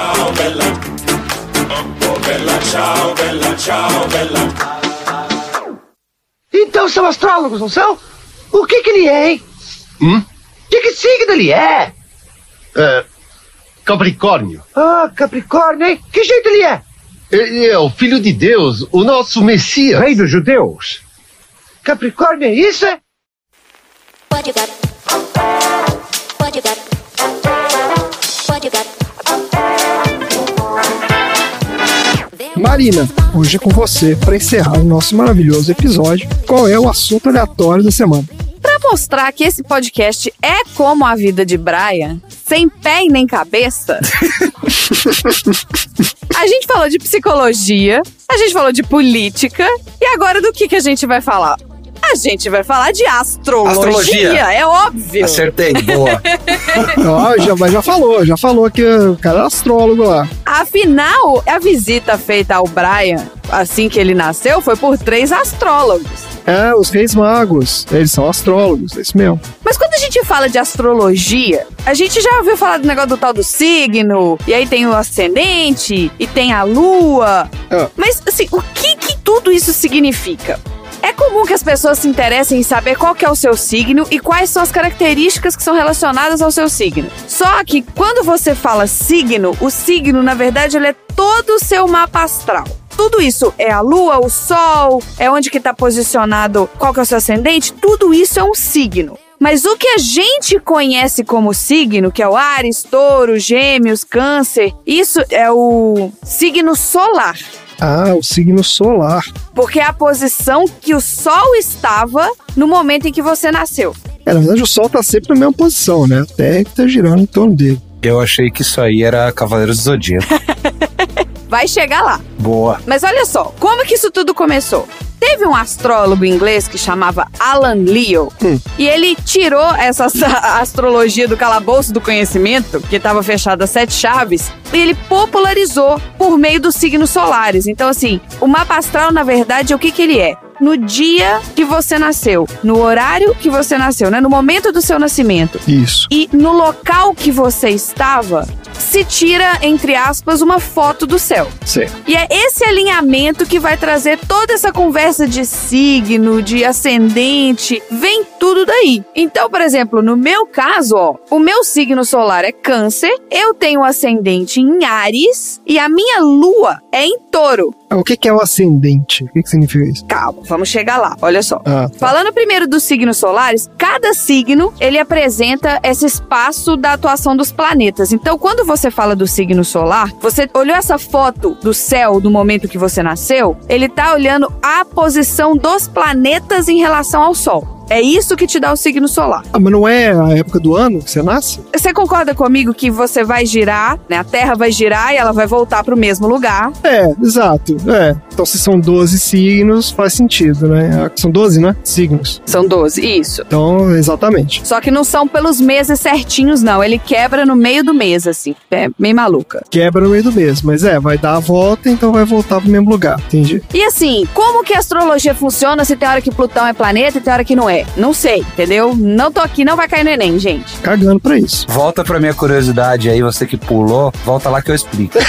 Bella, ciao bella, ciao bella. Então são astrólogos, não são? O que que ele é, hein? Hum? De que signo ele é? É, Capricórnio. Ah, Capricórnio, hein? Que jeito ele é? Ele é o filho de Deus, o nosso Messias. Rei dos judeus. Capricórnio é isso, é? What you got? What you got? Marina, hoje é com você para encerrar o nosso maravilhoso episódio. Qual é o assunto aleatório da semana? Pra mostrar que esse podcast é como a vida de Brian, sem pé e nem cabeça. a gente falou de psicologia, a gente falou de política, e agora do que, que a gente vai falar? A gente vai falar de astrologia, Astrologia. é óbvio. Acertei, boa. Ó, já, mas já falou, já falou que o cara é astrólogo lá. Afinal, a visita feita ao Brian, assim que ele nasceu, foi por três astrólogos. É, os reis magos, eles são astrólogos, é isso mesmo. Mas quando a gente fala de astrologia, a gente já ouviu falar do negócio do tal do signo, e aí tem o ascendente, e tem a lua. Ah. Mas, assim, o que que tudo isso significa? É comum que as pessoas se interessem em saber qual é o seu signo e quais são as características que são relacionadas ao seu signo. Só que quando você fala signo, o signo, na verdade, ele é todo o seu mapa astral. Tudo isso é a lua, o sol, é onde que tá posicionado, qual que é o seu ascendente, tudo isso é um signo. Mas o que a gente conhece como signo, que é o Ares, Touro, Gêmeos, Câncer, isso é o signo solar. Ah, o signo solar. Porque é a posição que o Sol estava no momento em que você nasceu. É, na verdade, o Sol tá sempre na mesma posição, né? Até que tá girando em torno dele. Eu achei que isso aí era Cavaleiros do Zodíaco. Vai chegar lá. Boa. Mas olha só, como que isso tudo começou? Teve um astrólogo inglês que chamava Alan Leo e ele tirou essa astrologia do calabouço do conhecimento, que estava fechado a sete chaves, e ele popularizou por meio dos signos solares. Então, assim, o mapa astral, na verdade, o que, que ele é? No dia que você nasceu, no horário que você nasceu, né? No momento do seu nascimento Isso. e no local que você estava, se tira, entre aspas, uma foto do céu. Certo. E é esse alinhamento que vai trazer toda essa conversa de signo, de ascendente, vem tudo daí. Então, por exemplo, no meu caso, ó, o meu signo solar é Câncer, eu tenho ascendente em Ares e a minha lua é em Touro. Ah, O que, que é o ascendente? O que, que significa isso? Calma, vamos chegar lá. Olha só. Ah, tá. Falando primeiro dos signos solares, cada signo ele apresenta esse espaço da atuação dos planetas. Então, quando você fala do signo solar, você olhou essa foto do céu do momento que você nasceu, ele tá olhando a posição dos planetas em relação ao Sol. É isso que te dá o signo solar. Ah, mas não é a época do ano que você nasce? Você concorda comigo que você vai girar, né? A Terra vai girar e ela vai voltar pro mesmo lugar. É, exato. É. Então, se são 12 signos, faz sentido, né? São 12, né? Signos. São 12, isso. Então, exatamente. Só que não são pelos meses certinhos, não. Ele quebra no meio do mês, assim. É meio maluca. Quebra no meio do mês, mas é, vai dar a volta, então vai voltar pro mesmo lugar, entendi. E assim, como que a astrologia funciona se tem hora que Plutão é planeta e tem hora que não é? Não sei, entendeu? Não tô aqui, não vai cair no Enem, gente. Cagando pra isso. Volta pra minha curiosidade aí, você que pulou, volta lá que eu explico.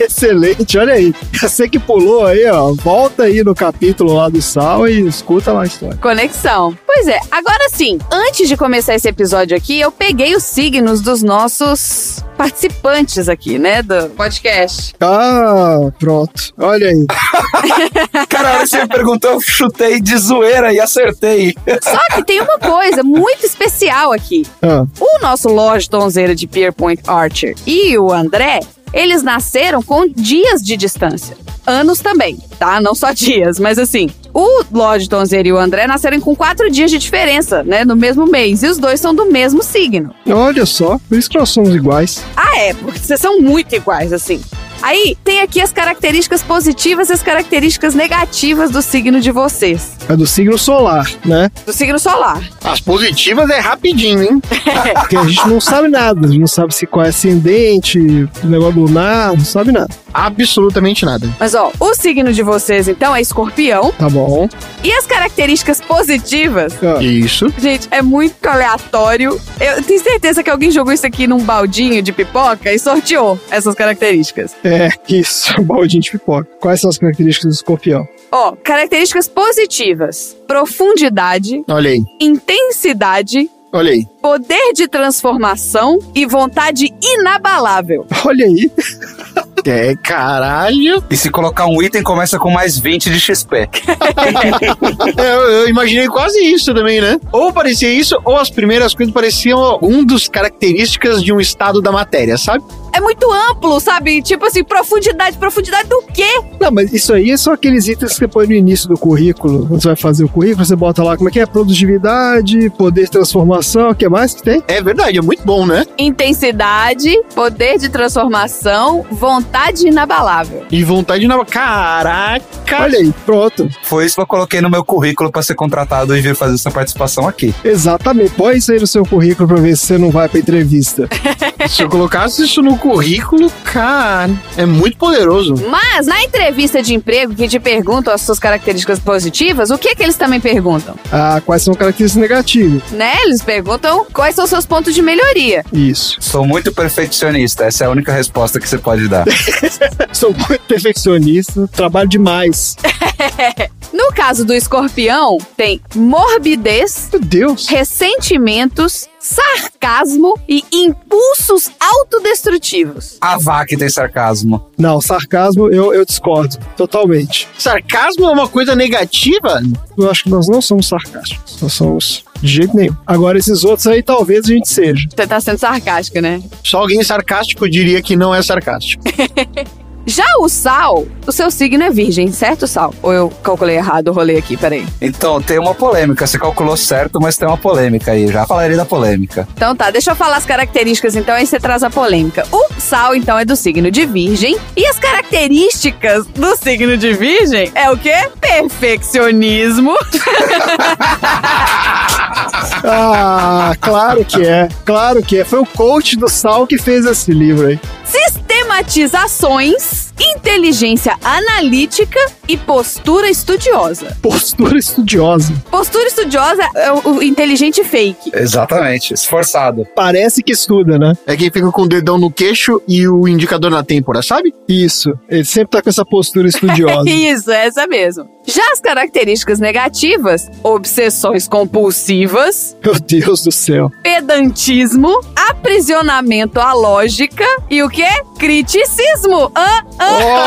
Excelente, olha aí. Você que pulou aí, ó, volta aí no capítulo lá do Sal e escuta lá a história. Conexão. Pois é, agora sim, antes de começar esse episódio aqui, eu peguei os signos dos nossos participantes aqui, né, do podcast. Ah, pronto. Olha aí. Cara, a hora que você me perguntou, eu chutei de zoeira e acertei. Só que tem uma coisa muito especial aqui. Ah, O nosso Lodge Donzeira de Pierpoint Archer e o André, eles nasceram com dias de distância. Anos também, tá? Não só dias, mas assim. O Lodge Donzeira e o André nasceram com quatro dias de diferença, né? No mesmo mês. E os dois são do mesmo signo. olha só, por isso que nós somos iguais. Ah, é, porque vocês são muito iguais, assim. Aí tem aqui as características positivas e as características negativas do signo de vocês. É do signo solar, né? Do signo solar. As positivas é rapidinho, hein? Porque a gente não sabe nada. A gente não sabe se qual é ascendente, negócio lunar, não sabe nada. Absolutamente nada. Mas ó, o signo de vocês então é escorpião. Tá bom. E as características positivas, Ah, Isso. gente, é muito aleatório. Eu tenho certeza que alguém jogou isso aqui num baldinho de pipoca e sorteou essas características. É, isso, baldinho de pipoca. Quais são as características do escorpião? Ó, características positivas: profundidade, Olha aí. intensidade, Olha aí. poder de transformação e vontade inabalável. Olha aí. É, caralho. E se colocar um item, começa com mais 20 de XP. Eu, eu imaginei quase isso também, né? Ou parecia isso, ou as primeiras coisas pareciam um dos características de um estado da matéria, sabe? É muito amplo, sabe? Tipo assim, profundidade. Profundidade do quê? Não, mas isso aí são aqueles itens que você põe no início do currículo. Quando você vai fazer o currículo, você bota lá como é que é produtividade, poder de transformação, o que mais que tem? É verdade, é muito bom, né? Intensidade, poder de transformação, vontade inabalável. E vontade de. Caraca! Olha aí, pronto. Foi isso que eu coloquei no meu currículo pra ser contratado e vir fazer essa participação aqui. Exatamente. Põe isso aí no seu currículo pra ver se você não vai pra entrevista. Se eu colocasse isso no currículo, cara, é muito poderoso. Mas na entrevista de emprego que te perguntam as suas características positivas, o que que eles também perguntam? Ah, quais são características negativas? Né? Eles perguntam quais são os seus pontos de melhoria. Isso. Sou muito perfeccionista, essa é a única resposta que você pode dar. Sou muito perfeccionista, trabalho demais. No caso do escorpião, tem morbidez, Meu Deus. ressentimentos, sarcasmo e impulsos autodestrutivos. A vaca tem sarcasmo. Não, sarcasmo eu, eu discordo. Totalmente. Sarcasmo é uma coisa negativa? Eu acho que nós não somos sarcásticos. Nós somos de jeito nenhum. Agora, esses outros aí talvez a gente seja. Você tá sendo sarcástica, né? Só alguém sarcástico diria que não é sarcástico. Já o Sal, o seu signo é virgem, certo, Sal? Ou eu calculei errado o rolê aqui, peraí. Então, tem uma polêmica. Você calculou certo, mas tem uma polêmica aí. Já falarei da polêmica. Então tá, deixa eu falar as características então, aí você traz a polêmica. O Sal, então, é do signo de Virgem. E as características do signo de Virgem é o quê? Perfeccionismo. Ah, claro que é. Claro que é. Foi o coach do Sal que fez esse livro aí. Sistematizações, inteligência analítica e postura estudiosa. Postura estudiosa. Postura estudiosa é o, o inteligente fake. Exatamente, esforçado. Parece que estuda, né? É quem fica com o dedão no queixo e o indicador na têmpora, sabe? Isso. Ele sempre tá com essa postura estudiosa. Isso, essa mesmo. Já as características negativas, obsessões compulsivas, Meu Deus do céu. pedantismo, aprisionamento à lógica e o que? ¿Qué? Criticismo. Ah, ah,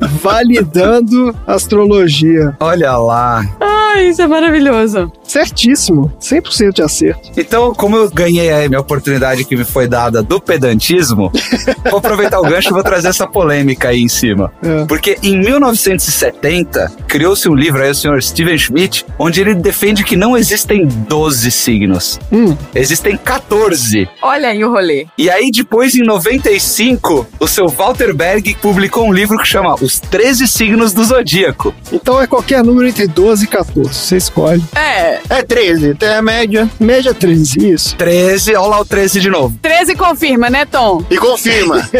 Validando astrologia. Olha lá. Ai, isso é maravilhoso. Certíssimo. 100% de acerto. Então, como eu ganhei a minha oportunidade que me foi dada do pedantismo, vou aproveitar o gancho e vou trazer essa polêmica aí em cima. É. Porque em 1970, criou-se um livro aí, o senhor Steven Schmidt, onde ele defende que não existem 12 signos. Hum. Existem 14. Olha aí o rolê. E aí, depois, em 95, o seu Walter Berg publicou um livro que chama Os 13 Signos do Zodíaco. Então é qualquer número entre 12 e 14. Você escolhe. É, É 13, até a média. Média 13, isso. 13, olha lá o 13 de novo. 13 confirma, né, Tom? E confirma.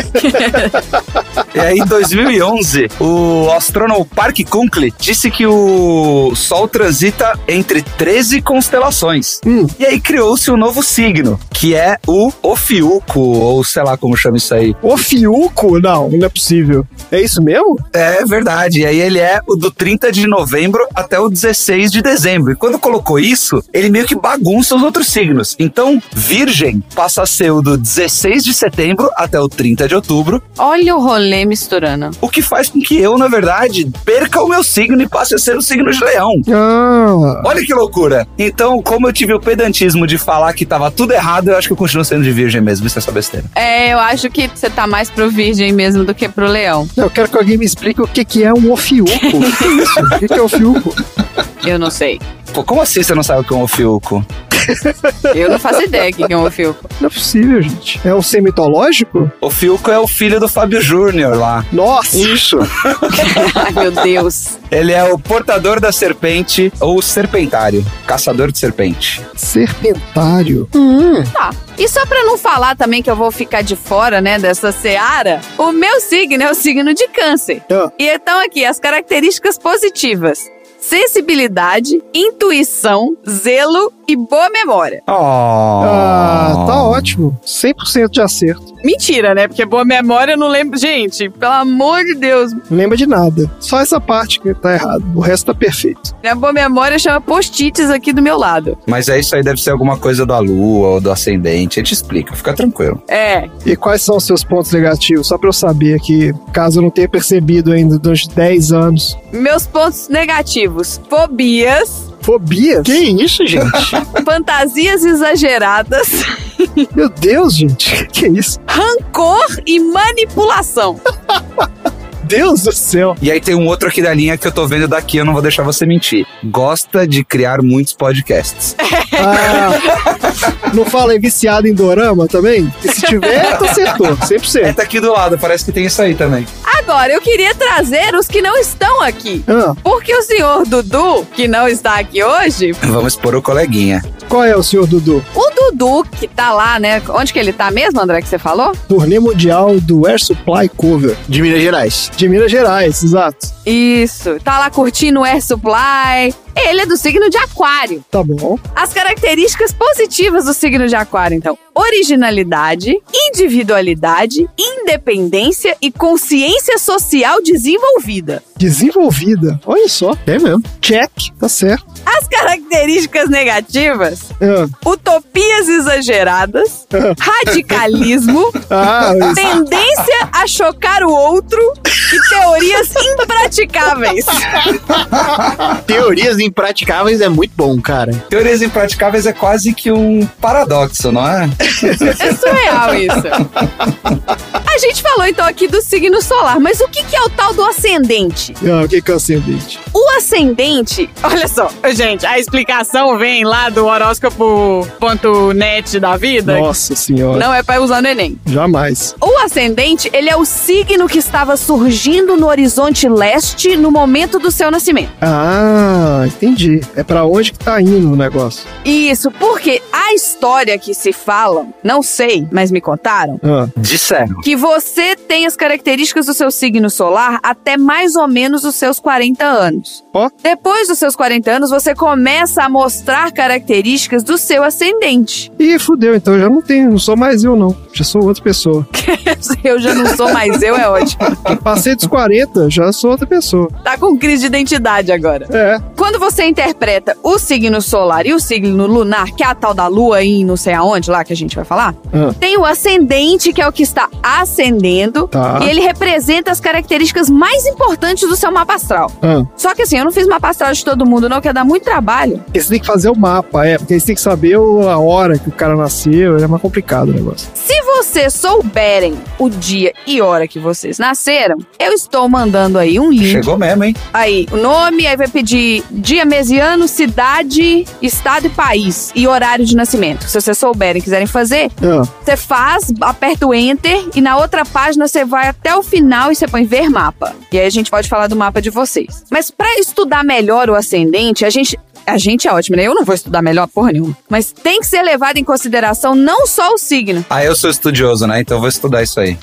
E aí, em 2011, o astrônomo Park Kunkley disse que o Sol transita entre 13 constelações. Hum. E aí criou-se um novo signo, que é o Ofiuco, ou sei lá como chama isso aí. O Fiuco? Não, não é possível. É isso mesmo? É verdade. E aí ele é o do 30 de novembro até o 16 de dezembro. E quando colocou isso, ele meio que bagunça os outros signos. Então, Virgem passa a ser o do 16 de setembro até o 30 de outubro, Olha o rolê misturando. o que faz com que eu, na verdade, perca o meu signo e passe a ser o signo de leão. Ah, Olha que loucura! Então, como eu tive o pedantismo de falar que tava tudo errado, eu acho que eu continuo sendo de virgem mesmo, isso é só besteira. É, eu acho que você tá mais pro virgem mesmo do que pro leão. eu quero que alguém me explique o que, que é um Ofiuco. O que é isso? O que, que é Ofiuco? Eu não sei. Pô, como assim você não sabe o que é um ofiuco? Eu não faço ideia o que é um ofilco. Não é possível, gente. É um ser mitológico? O Fiuco é o filho do Fábio Júnior lá. Nossa! Isso. Ai, meu Deus. Ele é o portador da serpente ou serpentário, caçador de serpente. Serpentário. Tá. E só pra não falar também que eu vou ficar de fora, né, dessa seara, o meu signo é o signo de câncer. Ah. E então aqui, as características positivas. Sensibilidade, intuição, zelo e boa memória. Oh. Ah, tá ótimo. 100% de acerto. Mentira, né? Porque boa memória eu não lembro. Gente, pelo amor de Deus. Não lembra de nada. Só essa parte que tá errado. O resto tá perfeito. Minha boa memória chama post-its aqui do meu lado. Mas é isso aí, deve ser alguma coisa da lua ou do ascendente. A gente explica, fica tranquilo. É. E quais são os seus pontos negativos? Só pra eu saber aqui, caso eu não tenha percebido ainda durante 10 anos. Meus pontos negativos: fobias, Fobia? Que isso, gente? fantasias exageradas, Meu Deus, gente, que é isso? Rancor e manipulação. Deus do céu. E aí tem um outro aqui da linha que eu tô vendo daqui, eu não vou deixar você mentir. Gosta de criar muitos podcasts. Ah, não fala aí viciado em dorama também? E se tiver, tu acertou, É, 100%. tá aqui do lado, parece que tem isso aí também. Agora, eu queria trazer os que não estão aqui. Ah, Porque o senhor Dudu, que não está aqui hoje, Vamos expor o coleguinha. qual é o senhor Dudu? o Dudu, que tá lá, né? Onde que ele tá mesmo, André, que você falou? Turnê mundial do Air Supply Cover. De Minas Gerais. De Minas Gerais, exato. Isso. Tá lá curtindo o Air Supply. Ele é do signo de Aquário. Tá bom. As características positivas do signo de Aquário, então: originalidade, individualidade, independência e consciência social desenvolvida. Desenvolvida. Olha só. É mesmo. Check. Tá certo. As características negativas: Ah, utopias exageradas, radicalismo, ah tendência a chocar o outro e teorias impraticáveis. Teorias impraticáveis é muito bom, cara. Teorias impraticáveis é quase que um paradoxo, não é? É surreal isso. A gente falou então aqui do signo solar, mas o que que é o tal do ascendente? Ah, o que que é ascendente? O ascendente, olha só, gente, a explicação vem lá do horóscopo.net da vida. Nossa senhora. Não é pra usar no Enem. Jamais. O ascendente, ele é o signo que estava surgindo no horizonte leste no momento do seu nascimento. Ah, entendi. É pra onde que tá indo o negócio. Isso, porque a história que se fala, não sei, mas me contaram, Ah, Disseram. que você tem as características do seu signo solar até mais ou menos os seus 40 anos. Ó. Depois dos seus 40 anos, você começa a mostrar características do seu ascendente. Ih, fudeu, então eu já não tenho, não sou mais eu não. Já sou outra pessoa. Eu já não sou mais eu, é ótimo. Passei dos 40, já sou outra pessoa. Tá com crise de identidade agora. É. Quando você interpreta o signo solar e o signo lunar, que é a tal da lua em não sei aonde lá que a gente vai falar, Ah. tem o ascendente, que é o que está ascendendo, Tá. e ele representa as características mais importantes do seu mapa astral. Ah. Só que assim, eu não fiz mapa astral de todo mundo, não, que ia dar muito trabalho. Porque você tem que fazer o mapa, é, porque aí você tem que saber a hora que o cara nasceu, é mais complicado o negócio. Se vocês souberem o dia e hora que vocês nasceram, eu estou mandando aí um link. Chegou mesmo, hein? Aí, o nome, aí vai pedir dia, mês e ano, cidade, estado e país e horário de nascimento. Se vocês souberem e quiserem fazer, Ah, você faz, aperta o enter e na outra página você vai até o final e você põe ver mapa. E aí a gente pode falar do mapa de vocês. Mas pra estudar melhor o ascendente, a gente a gente é ótimo, né? Eu não vou estudar melhor porra nenhuma. Mas tem que ser levado em consideração não só o signo. Ah, eu sou estudioso, né? Então eu vou estudar isso aí.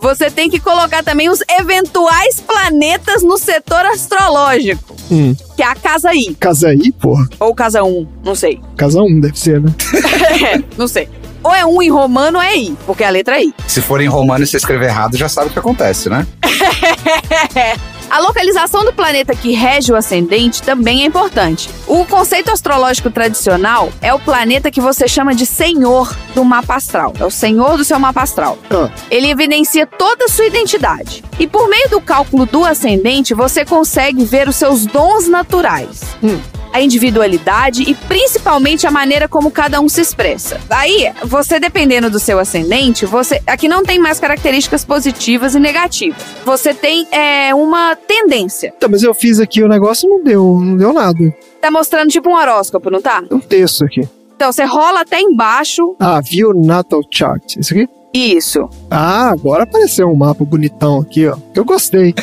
Você tem que colocar também os eventuais planetas no setor astrológico, hum. que é a casa I. Casa aí, porra. Ou casa 1, não sei. Casa 1 deve ser, né? não sei. Ou é um em romano ou é I, porque é a letra I. Se for em romano e você escrever errado, já sabe o que acontece, né? A localização do planeta que rege o ascendente também é importante. O conceito astrológico tradicional é o planeta que você chama de senhor do mapa astral. É o senhor do seu mapa astral. Ah, Ele evidencia toda a sua identidade. E por meio do cálculo do ascendente, você consegue ver os seus dons naturais. Hum. A individualidade e principalmente a maneira como cada um se expressa. Aí, você dependendo do seu ascendente, você aqui não tem mais características positivas e negativas. Você tem é, uma tendência. tá, mas eu fiz aqui o negócio não deu, não deu nada. Tá mostrando tipo um horóscopo, não tá? Tem um texto aqui. Então você rola até embaixo. Ah, viu Natal Chart. Isso aqui? Isso. Ah, agora apareceu um mapa bonitão aqui, ó. Eu gostei.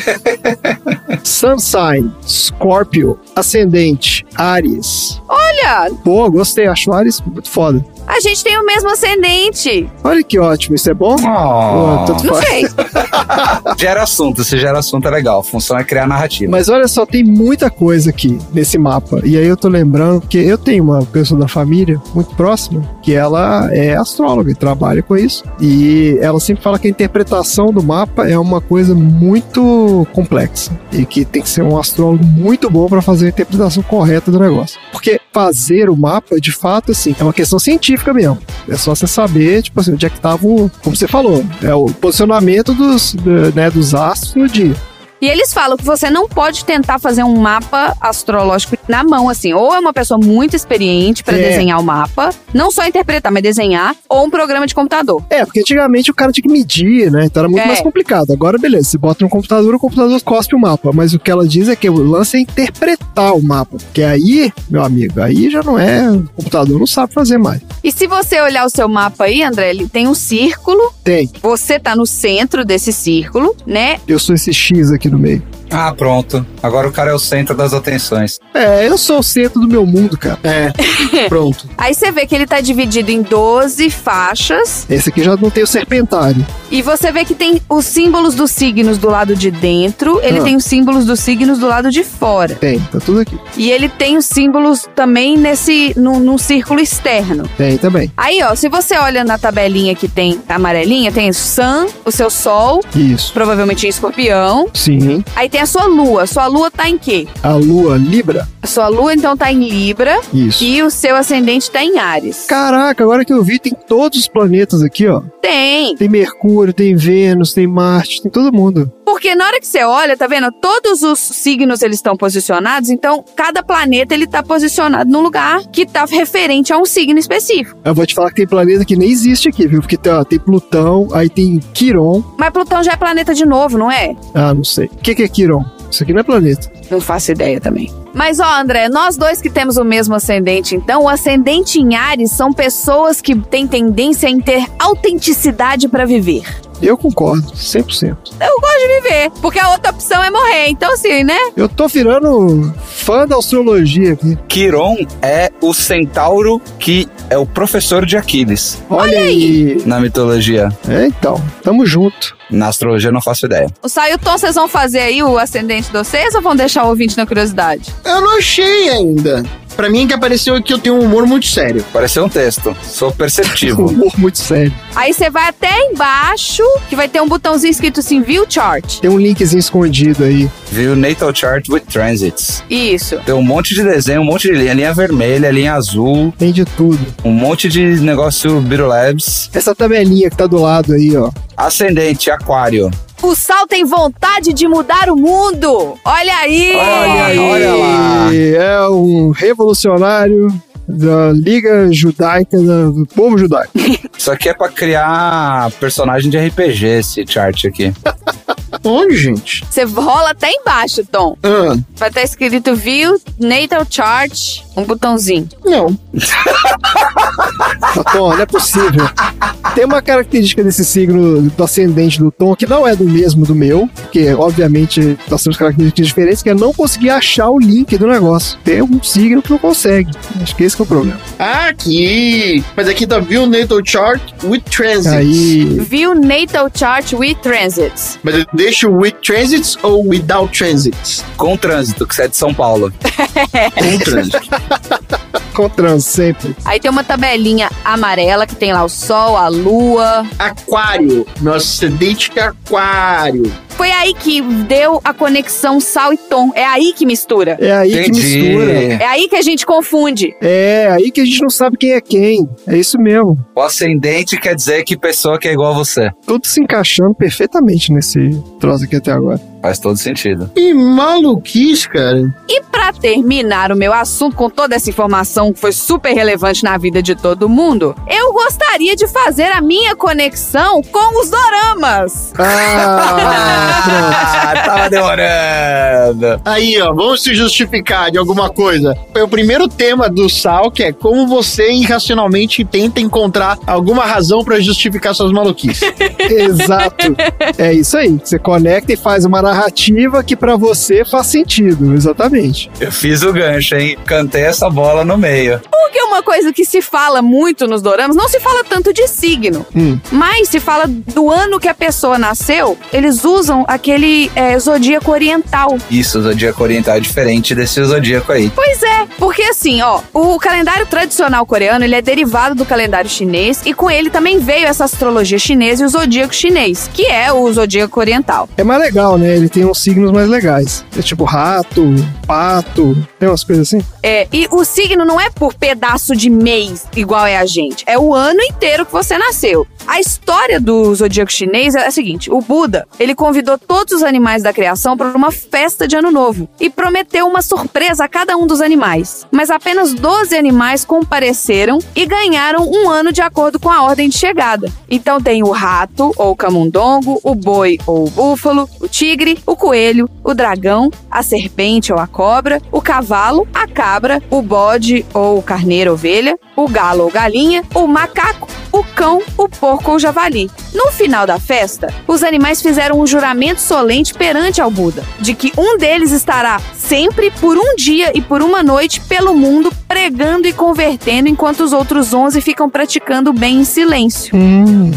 Sun Sign, Scorpio, Ascendente, Ares. Olha, Pô, gostei, acho Ares muito foda. A gente tem o mesmo ascendente. Olha que ótimo, isso é bom? Pô, tanto Não faz. sei. Gera assunto, se gera assunto é legal. Funciona é criar narrativa. Mas olha só, tem muita coisa aqui nesse mapa. E aí eu tô lembrando que eu tenho uma pessoa da família muito próxima que ela é astróloga e trabalha com isso. E ela sempre fala que a interpretação do mapa é uma coisa muito complexa e que tem que ser um astrólogo muito bom para fazer a interpretação correta do negócio. Porque fazer o mapa, de fato, assim, é uma questão científica mesmo. É só você saber, tipo assim, onde é que tava o, como você falou, é o posicionamento dos, do- né, dos astros no dia. E eles falam que você não pode tentar fazer um mapa astrológico na mão, assim. Ou é uma pessoa muito experiente pra É. desenhar o mapa, não só interpretar, mas desenhar, ou um programa de computador. É, porque antigamente o cara tinha que medir, né? Então era muito É. mais complicado. Agora, beleza, você bota no computador, o computador cospe o mapa. Mas o que ela diz é que o lance é interpretar o mapa. Porque aí, meu amigo, aí já não é. O computador não sabe fazer mais. E se você olhar o seu mapa aí, André, ele tem um círculo. Tem. Você tá no centro desse círculo, né? Eu sou esse X aqui no meio. Ah, pronto. Agora o cara é o centro das atenções. É, eu sou o centro do meu mundo, cara. É, pronto. Aí você vê que ele tá dividido em 12 faixas. Esse aqui já não tem o serpentário. E você vê que tem os símbolos dos signos do lado de dentro, ele Ah. tem os símbolos dos signos do lado de fora. Tem, tá tudo aqui. E ele tem os símbolos também nesse num, num círculo externo. Tem também. Aí, ó, se você olha na tabelinha que tem amarelinha, tem o Sun, o seu Sol, Isso. provavelmente em escorpião. Sim. Aí tem a sua Lua. Sua Lua tá em quê? A lua Libra. A sua Lua, então, tá em Libra. Isso. E o seu ascendente tá em Ares. Caraca, agora que eu vi, tem todos os planetas aqui, ó. Tem. Tem Mercúrio, tem Vênus, tem Marte, tem todo mundo. Porque na hora que você olha, tá vendo? Todos os signos eles estão posicionados, então cada planeta ele tá posicionado num lugar que tá referente a um signo específico. Eu vou te falar que tem planeta que nem existe aqui, viu? Porque tem, ó, tem Plutão, aí tem Quiron. Mas Plutão já é planeta de novo, não é? Ah, não sei. O que, que é Quiron? Isso aqui não é planeta. Não faço ideia também. Mas ó, André, nós dois que temos o mesmo ascendente, então, o ascendente em Ares são pessoas que têm tendência em ter autenticidade pra viver. Eu concordo, 100%. Eu gosto de viver, porque a outra opção é morrer. Então, assim, né? Eu tô virando fã da astrologia aqui. Quiron é o centauro que é o professor de Aquiles Olha, aí. na mitologia. É, então, tamo junto. Na astrologia eu não faço ideia. O Sailton, vocês vão fazer aí o ascendente de vocês ou vão deixar o ouvinte na curiosidade? Eu não achei ainda. Pra mim, que apareceu que eu tenho um humor muito sério. Pareceu um texto. Sou perceptivo. Humor muito sério. Aí você vai até embaixo, que vai ter um botãozinho escrito assim, View Chart. Tem um linkzinho escondido aí. Viu Natal Chart with Transits. Isso. Tem um monte de desenho, um monte de linha. Linha vermelha, linha azul, Tem de tudo. um monte de negócio Birolabs. Essa tabelinha que tá do lado aí, ó. Ascendente, aquário. O Sal tem vontade de mudar o mundo. Olha aí! Olha aí. Olha lá. Revolucionário da Liga Judaica da- do povo judaico. Isso aqui é pra criar personagem de RPG, esse chart aqui. Onde, gente? Você rola até embaixo, Tom. Ah, Vai estar escrito View Natal Chart, um botãozinho. não. Tom, não é possível. Tem uma característica desse signo do ascendente do Tom que não é do mesmo do meu, porque obviamente nós temos características diferentes, que é não conseguir achar o link do negócio. Tem um signo que não consegue. Acho que esse que é o problema. Aqui. Mas aqui tá View Natal Chart with Transits. Aí, View Natal Chart with Transits. Mas eu deixo with transits ou without transits? Com trânsito, que você é de São Paulo. Com trânsito. com trans sempre. Aí tem uma tabelinha amarela que tem lá o Sol, a Lua. aquário. Meu ascendente é aquário. Foi aí que deu a conexão Sal e Tom. É aí que mistura. É aí que Entendi. mistura. É aí que a gente confunde. É aí que a gente não sabe quem é quem. É isso mesmo. O ascendente quer dizer que pessoa que é igual a você. Tudo se encaixando perfeitamente nesse troço aqui até agora. Faz todo sentido. Que maluquice, cara. E pra terminar o meu assunto com toda essa informação que foi super relevante na vida de todo mundo, eu gostaria de fazer a minha conexão com os doramas. Ah, Ah, tava demorando. Aí, ó, vamos se justificar de alguma coisa. Foi o primeiro tema do Sal, que é como você irracionalmente tenta encontrar alguma razão pra justificar suas maluquices. Exato. É isso aí. Você conecta e faz uma narrativa que pra você faz sentido. Exatamente. Eu fiz o gancho, hein? Cantei essa bola no meio. Porque uma coisa que se fala muito nos doramas, não se fala tanto de signo, Hum. mas se fala do ano que a pessoa nasceu, eles usam aquele é, zodíaco oriental. Isso, o zodíaco oriental é diferente desse zodíaco aí. Pois é, porque assim, ó, o calendário tradicional coreano, ele é derivado do calendário chinês e com ele também veio essa astrologia chinesa e o zodíaco chinês, que é o zodíaco oriental. É mais legal, né? Ele tem uns signos mais legais. É tipo rato, pato, tem umas coisas assim. É, e o signo não é por pedaço de mês igual é a gente, é o ano inteiro que você nasceu. A história do zodíaco chinês é a seguinte: o Buda, ele convidou todos os animais da criação para uma festa de ano novo e prometeu uma surpresa a cada um dos animais. Mas apenas 12 animais compareceram e ganharam um ano de acordo com a ordem de chegada. Então tem o rato ou camundongo, o boi ou o búfalo, o tigre, o coelho, o dragão, a serpente ou a cobra, o cavalo, a cabra, o bode ou carneiro ovelha, o galo ou galinha, o macaco, o cão, o porco ou javali. No final da festa, os animais fizeram um juramento solente perante ao Buda, de que um deles estará sempre por um dia e por uma noite pelo mundo pregando e convertendo enquanto os outros 11 ficam praticando o bem em silêncio.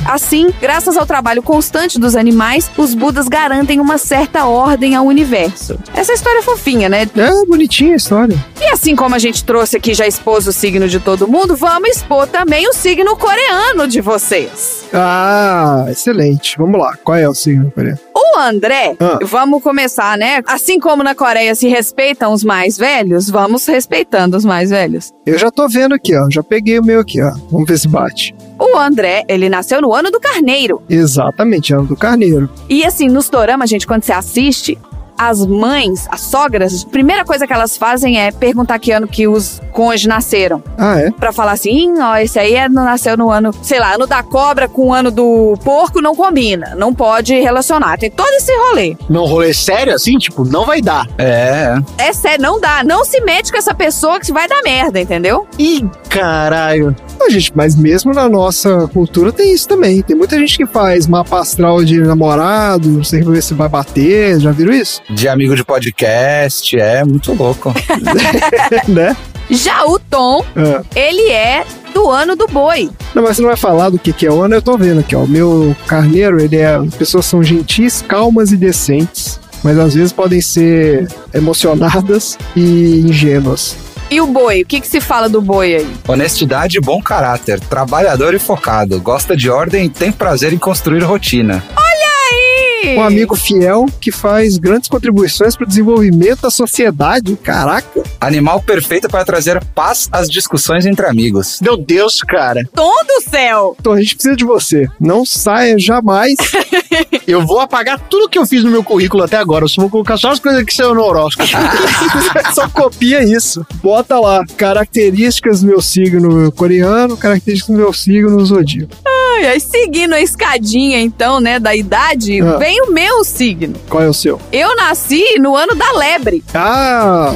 Assim, graças ao trabalho constante dos animais, os Budas garantem uma certa ordem ao universo. Essa história é fofinha, né? É bonitinha a história. E assim como a gente trouxe aqui já expôs o signo de todo mundo, vamos expor também o signo coreano de vocês. Ah, excelente. Vamos lá. Qual é o signo coreano? O André, Ah. vamos começar, né? Assim como na Coreia se respeitam os mais velhos, vamos respeitando os mais velhos. Eu já tô vendo aqui, ó. Já peguei o meu aqui, ó. Vamos ver se bate. O André, ele nasceu no ano do carneiro. Exatamente, ano do carneiro. E assim, nos doramas, gente, quando você assiste, as mães, as sogras, a primeira coisa que elas fazem é perguntar que ano que os cônjuges nasceram. Ah, é? Pra falar assim, "Ih, ó, esse aí é, nasceu no ano, sei lá, ano da cobra com o ano do porco não combina. Não pode relacionar. Tem todo esse rolê. Não rolê sério assim? Tipo, não vai dar. É. É sério, não dá. Não se mete com essa pessoa que vai dar merda, entendeu? Ih, caralho. Ah, gente, mas mesmo na nossa cultura tem isso também. Tem muita gente que faz mapa astral de namorado, não sei ver se vai bater. Já viram isso? De amigo de podcast, é muito louco. né? Já o Tom, Ah. ele é do ano do boi. Não, mas você não vai falar do que, que é o ano, eu tô vendo aqui, ó. O meu carneiro, ele é. As pessoas são gentis, calmas e decentes. Mas às vezes podem ser emocionadas e ingênuas. E o boi? O que, que se fala do boi aí? Honestidade e bom caráter, trabalhador e focado, gosta de ordem e tem prazer em construir rotina. Aí! Um amigo fiel que faz grandes contribuições para o desenvolvimento da sociedade. Caraca! Animal perfeito para trazer paz às discussões entre amigos. Meu Deus, cara. Tom do céu! Então a gente precisa de você. Não saia jamais. Eu vou apagar tudo que eu fiz no meu currículo até agora. Eu só vou colocar só as coisas que saiu no horóscopo. Só copia isso. Bota lá. Características do meu signo coreano, características do meu signo zodíaco. Ai, ai, seguindo a escadinha, então, né, da idade, Ah. vem o meu signo. Qual é o seu? Eu nasci no ano da lebre. Ah,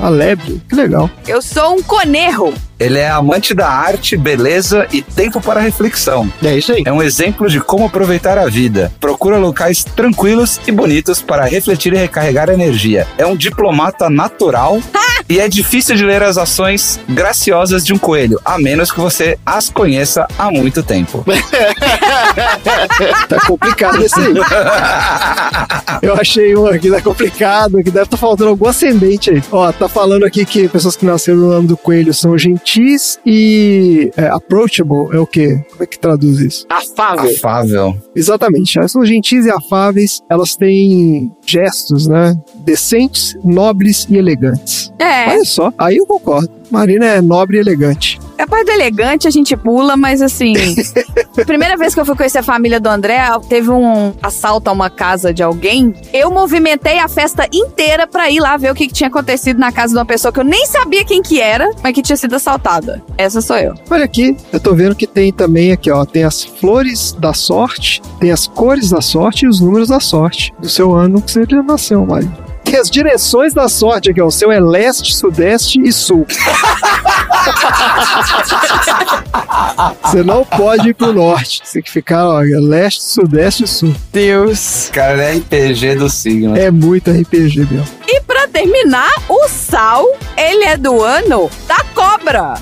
a lebre. Que legal. Eu sou um conerro. Ele é amante da arte, beleza e tempo para reflexão. É isso aí. É um exemplo de como aproveitar a vida. Procura locais tranquilos e bonitos para refletir e recarregar energia. É um diplomata natural e é difícil de ler as ações graciosas de um coelho, a menos que você as conheça há muito tempo. Tá complicado esse aí. Eu achei um aqui, tá complicado, que deve estar faltando algum ascendente aí. Ó, tá falando aqui que pessoas que nasceram no ano do coelho são gentis e é, approachable é o quê? Como é que traduz isso? Afável. Afável. Exatamente, elas são gentis e afáveis, elas têm gestos, né? Decentes, nobres e elegantes. É, Olha só, aí eu concordo. Marina é nobre e elegante. A parte do elegante a gente pula, mas assim. primeira vez que eu fui conhecer a família do André, teve um assalto a uma casa de alguém. Eu movimentei a festa inteira pra ir lá ver o que, que tinha acontecido na casa de uma pessoa que eu nem sabia quem que era, mas que tinha sido assaltada. Essa sou eu. Olha aqui, eu tô vendo que tem também aqui, ó, tem as flores da sorte, tem as cores da sorte e os números da sorte do seu ano que você nasceu, Mário. Tem as direções da sorte aqui, ó, o seu é leste, sudeste e sul. você não pode ir pro norte, você tem que ficar, ó, leste, sudeste e sul. Deus. Cara, ele é RPG do signo. É muito RPG, meu. E pra terminar, o Sal, ele é do ano da cobra.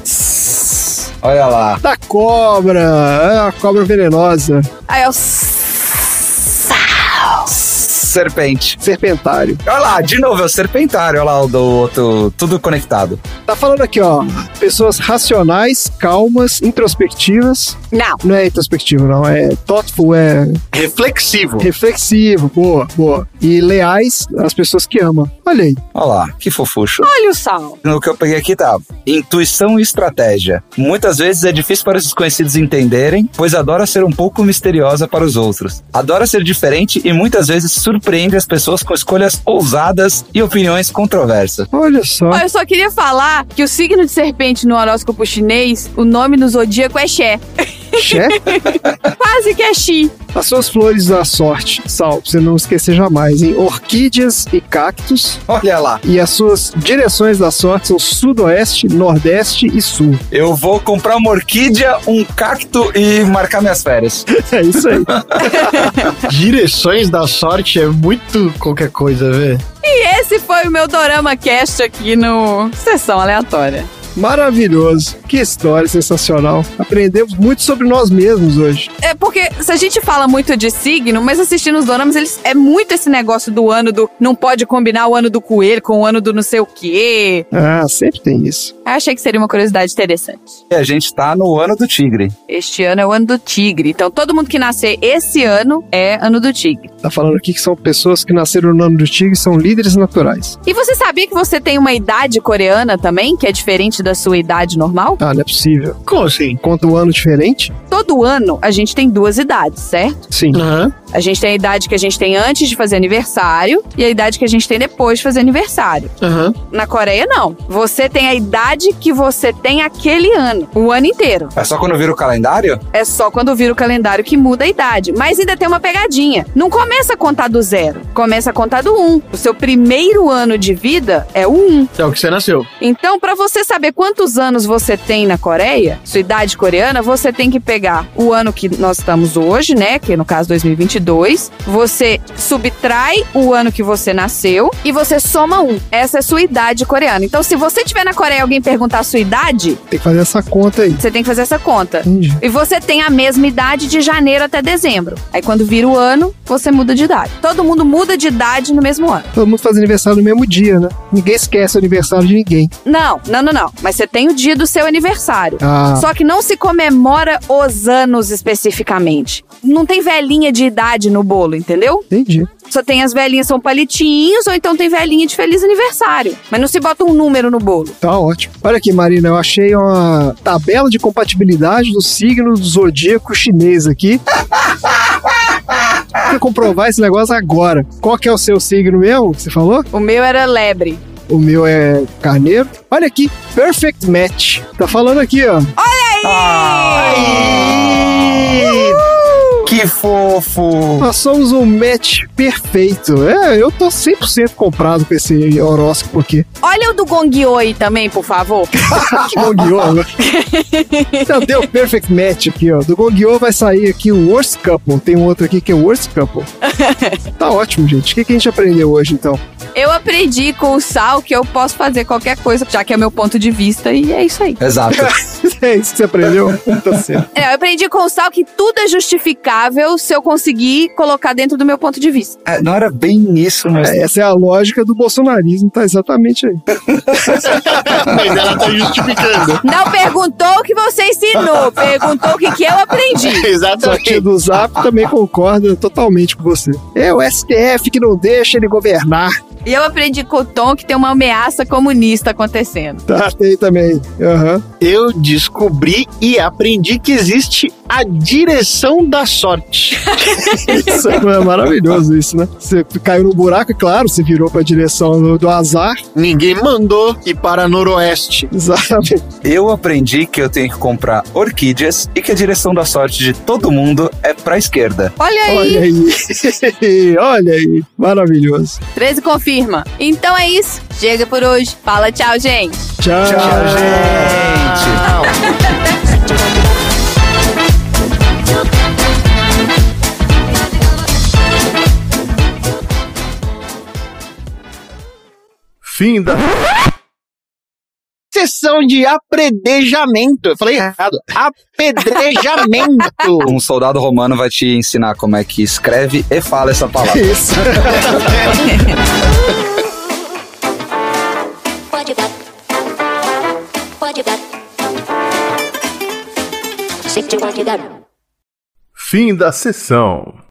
Olha lá. Da cobra, é a cobra venenosa. Aí é o Sal. Serpente. Serpentário. Olha lá, de novo, é o serpentário. Olha lá o do outro, tudo conectado. Tá falando aqui, ó. Pessoas racionais, calmas, introspectivas. Não. Não é introspectivo, não. É thoughtful, é Reflexivo. reflexivo. Boa, boa. E leais as pessoas que amam. Olha aí. Olha lá, que fofucho. Olha o sal. No que eu peguei aqui tá intuição e estratégia. Muitas vezes é difícil para os desconhecidos entenderem, pois adora ser um pouco misteriosa para os outros. Adora ser diferente e muitas vezes surpreende as pessoas com escolhas ousadas e opiniões controversas. Olha só. Eu só queria falar que o signo de serpente no horóscopo chinês, o nome no zodíaco é Xé. Xé? Quase que é Xi. As suas flores da sorte, Sal, pra você não esquecer jamais, hein? Orquídeas e cactos. Olha lá. E as suas direções da sorte são sudoeste, nordeste e sul. Eu vou comprar uma orquídea, um cacto e marcar minhas férias. É isso aí. Direções da sorte é muito qualquer coisa, velho. E esse foi o meu Dorama Cast aqui no Sessão Aleatória. Maravilhoso. Que história sensacional. Aprendemos muito sobre nós mesmos hoje. É porque se a gente fala muito de signo, mas assistindo os doramas, eles é muito esse negócio do ano do não pode combinar o ano do coelho com o ano do não sei o quê. Ah, sempre tem isso. Eu achei que seria uma curiosidade interessante. E a gente tá no ano do tigre. Este ano é o ano do tigre. Então todo mundo que nascer esse ano é ano do tigre. Tá falando aqui que são pessoas que nasceram no ano do tigre e são líderes naturais. E você sabia que você tem uma idade coreana também, que é diferente da sua idade normal? Ah, não é possível. Como assim? Conta um ano diferente? Todo ano a gente tem duas idades, certo? Sim. Aham. A gente tem a idade que a gente tem antes de fazer aniversário e a idade que a gente tem depois de fazer aniversário. Aham. Na Coreia, não. Você tem a idade que você tem aquele ano, o ano inteiro. É só quando vira o calendário? É só quando vira o calendário que muda a idade. Mas ainda tem uma pegadinha. Não começa a contar do zero, começa a contar do um. O seu primeiro ano de vida é o um. É o que você nasceu. Então, pra você saber quantos anos você tem na Coreia, sua idade coreana, você tem que pegar o ano que nós estamos hoje, né? Que no caso 2022. Você subtrai o ano que você nasceu e você soma um. Essa é sua idade coreana. Então, se você estiver na Coreia e alguém perguntar a sua idade, Tem que fazer essa conta aí. você tem que fazer essa conta. Entendi. E você tem a mesma idade de janeiro até dezembro. Aí quando vira o ano, você muda de idade. Todo mundo muda de idade no mesmo ano. Todo mundo faz aniversário no mesmo dia, né? Ninguém esquece o aniversário de ninguém. Não, não, não, não. Mas você tem o dia do seu aniversário. Ah. Só que não se comemora os anos especificamente. Não tem velhinha de idade no bolo, entendeu? Entendi. Só tem as velhinhas são palitinhos, ou então tem velhinha de feliz aniversário. Mas não se bota um número no bolo. Tá ótimo. Olha aqui, Marina, eu achei uma tabela de compatibilidade do signo do zodíaco chinês aqui. Vou comprovar esse negócio agora. Qual que é o seu signo que você falou? O meu era lebre. O meu é carneiro. Olha aqui, perfect match. Tá falando aqui, ó. Que fofo! Nós somos um match perfeito. É, eu tô 100% comprado com esse horóscopo aqui. Olha o do Gongyo aí também, por favor. que Gongyo, né? Então, deu perfect match aqui, ó. Do Gongyo vai sair aqui o Worst Couple. Tem um outro aqui que é o Worst Couple. Tá ótimo, gente. O que, que a gente aprendeu hoje, então? Eu aprendi com o Sal que eu posso fazer qualquer coisa, já que é meu ponto de vista, e é isso aí. Exato. é isso que você aprendeu? Tá certo. É, eu aprendi com o Sal que tudo é justificável se eu conseguir colocar dentro do meu ponto de vista. É, não era bem isso, mas. É, Essa é a lógica do bolsonarismo, tá exatamente aí. Mas ela tá justificando. Não perguntou o que você ensinou, perguntou o que, que eu aprendi. Exatamente. do Zap também concorda totalmente com você. É o STF que não deixa ele governar. E eu aprendi com o Tom que tem uma ameaça comunista acontecendo. Tá, tem também. Aham. Eu descobri e aprendi que existe a direção da sorte. Isso é maravilhoso isso, né? Você caiu no buraco, é claro, você virou pra direção do, do azar. Ninguém mandou ir para noroeste. Exatamente. Eu aprendi que eu tenho que comprar orquídeas e que a direção da sorte de todo mundo é pra esquerda. Olha aí, Olha aí. Olha aí. Maravilhoso. 13 confirma. Então é isso. Chega por hoje. Fala tchau, gente. Tchau, gente. Fim da. sessão de apredejamento. Eu falei errado. Apedrejamento. Um soldado romano vai te ensinar como é que escreve e fala essa palavra. Isso. Pode dar. Pode. Fim da sessão.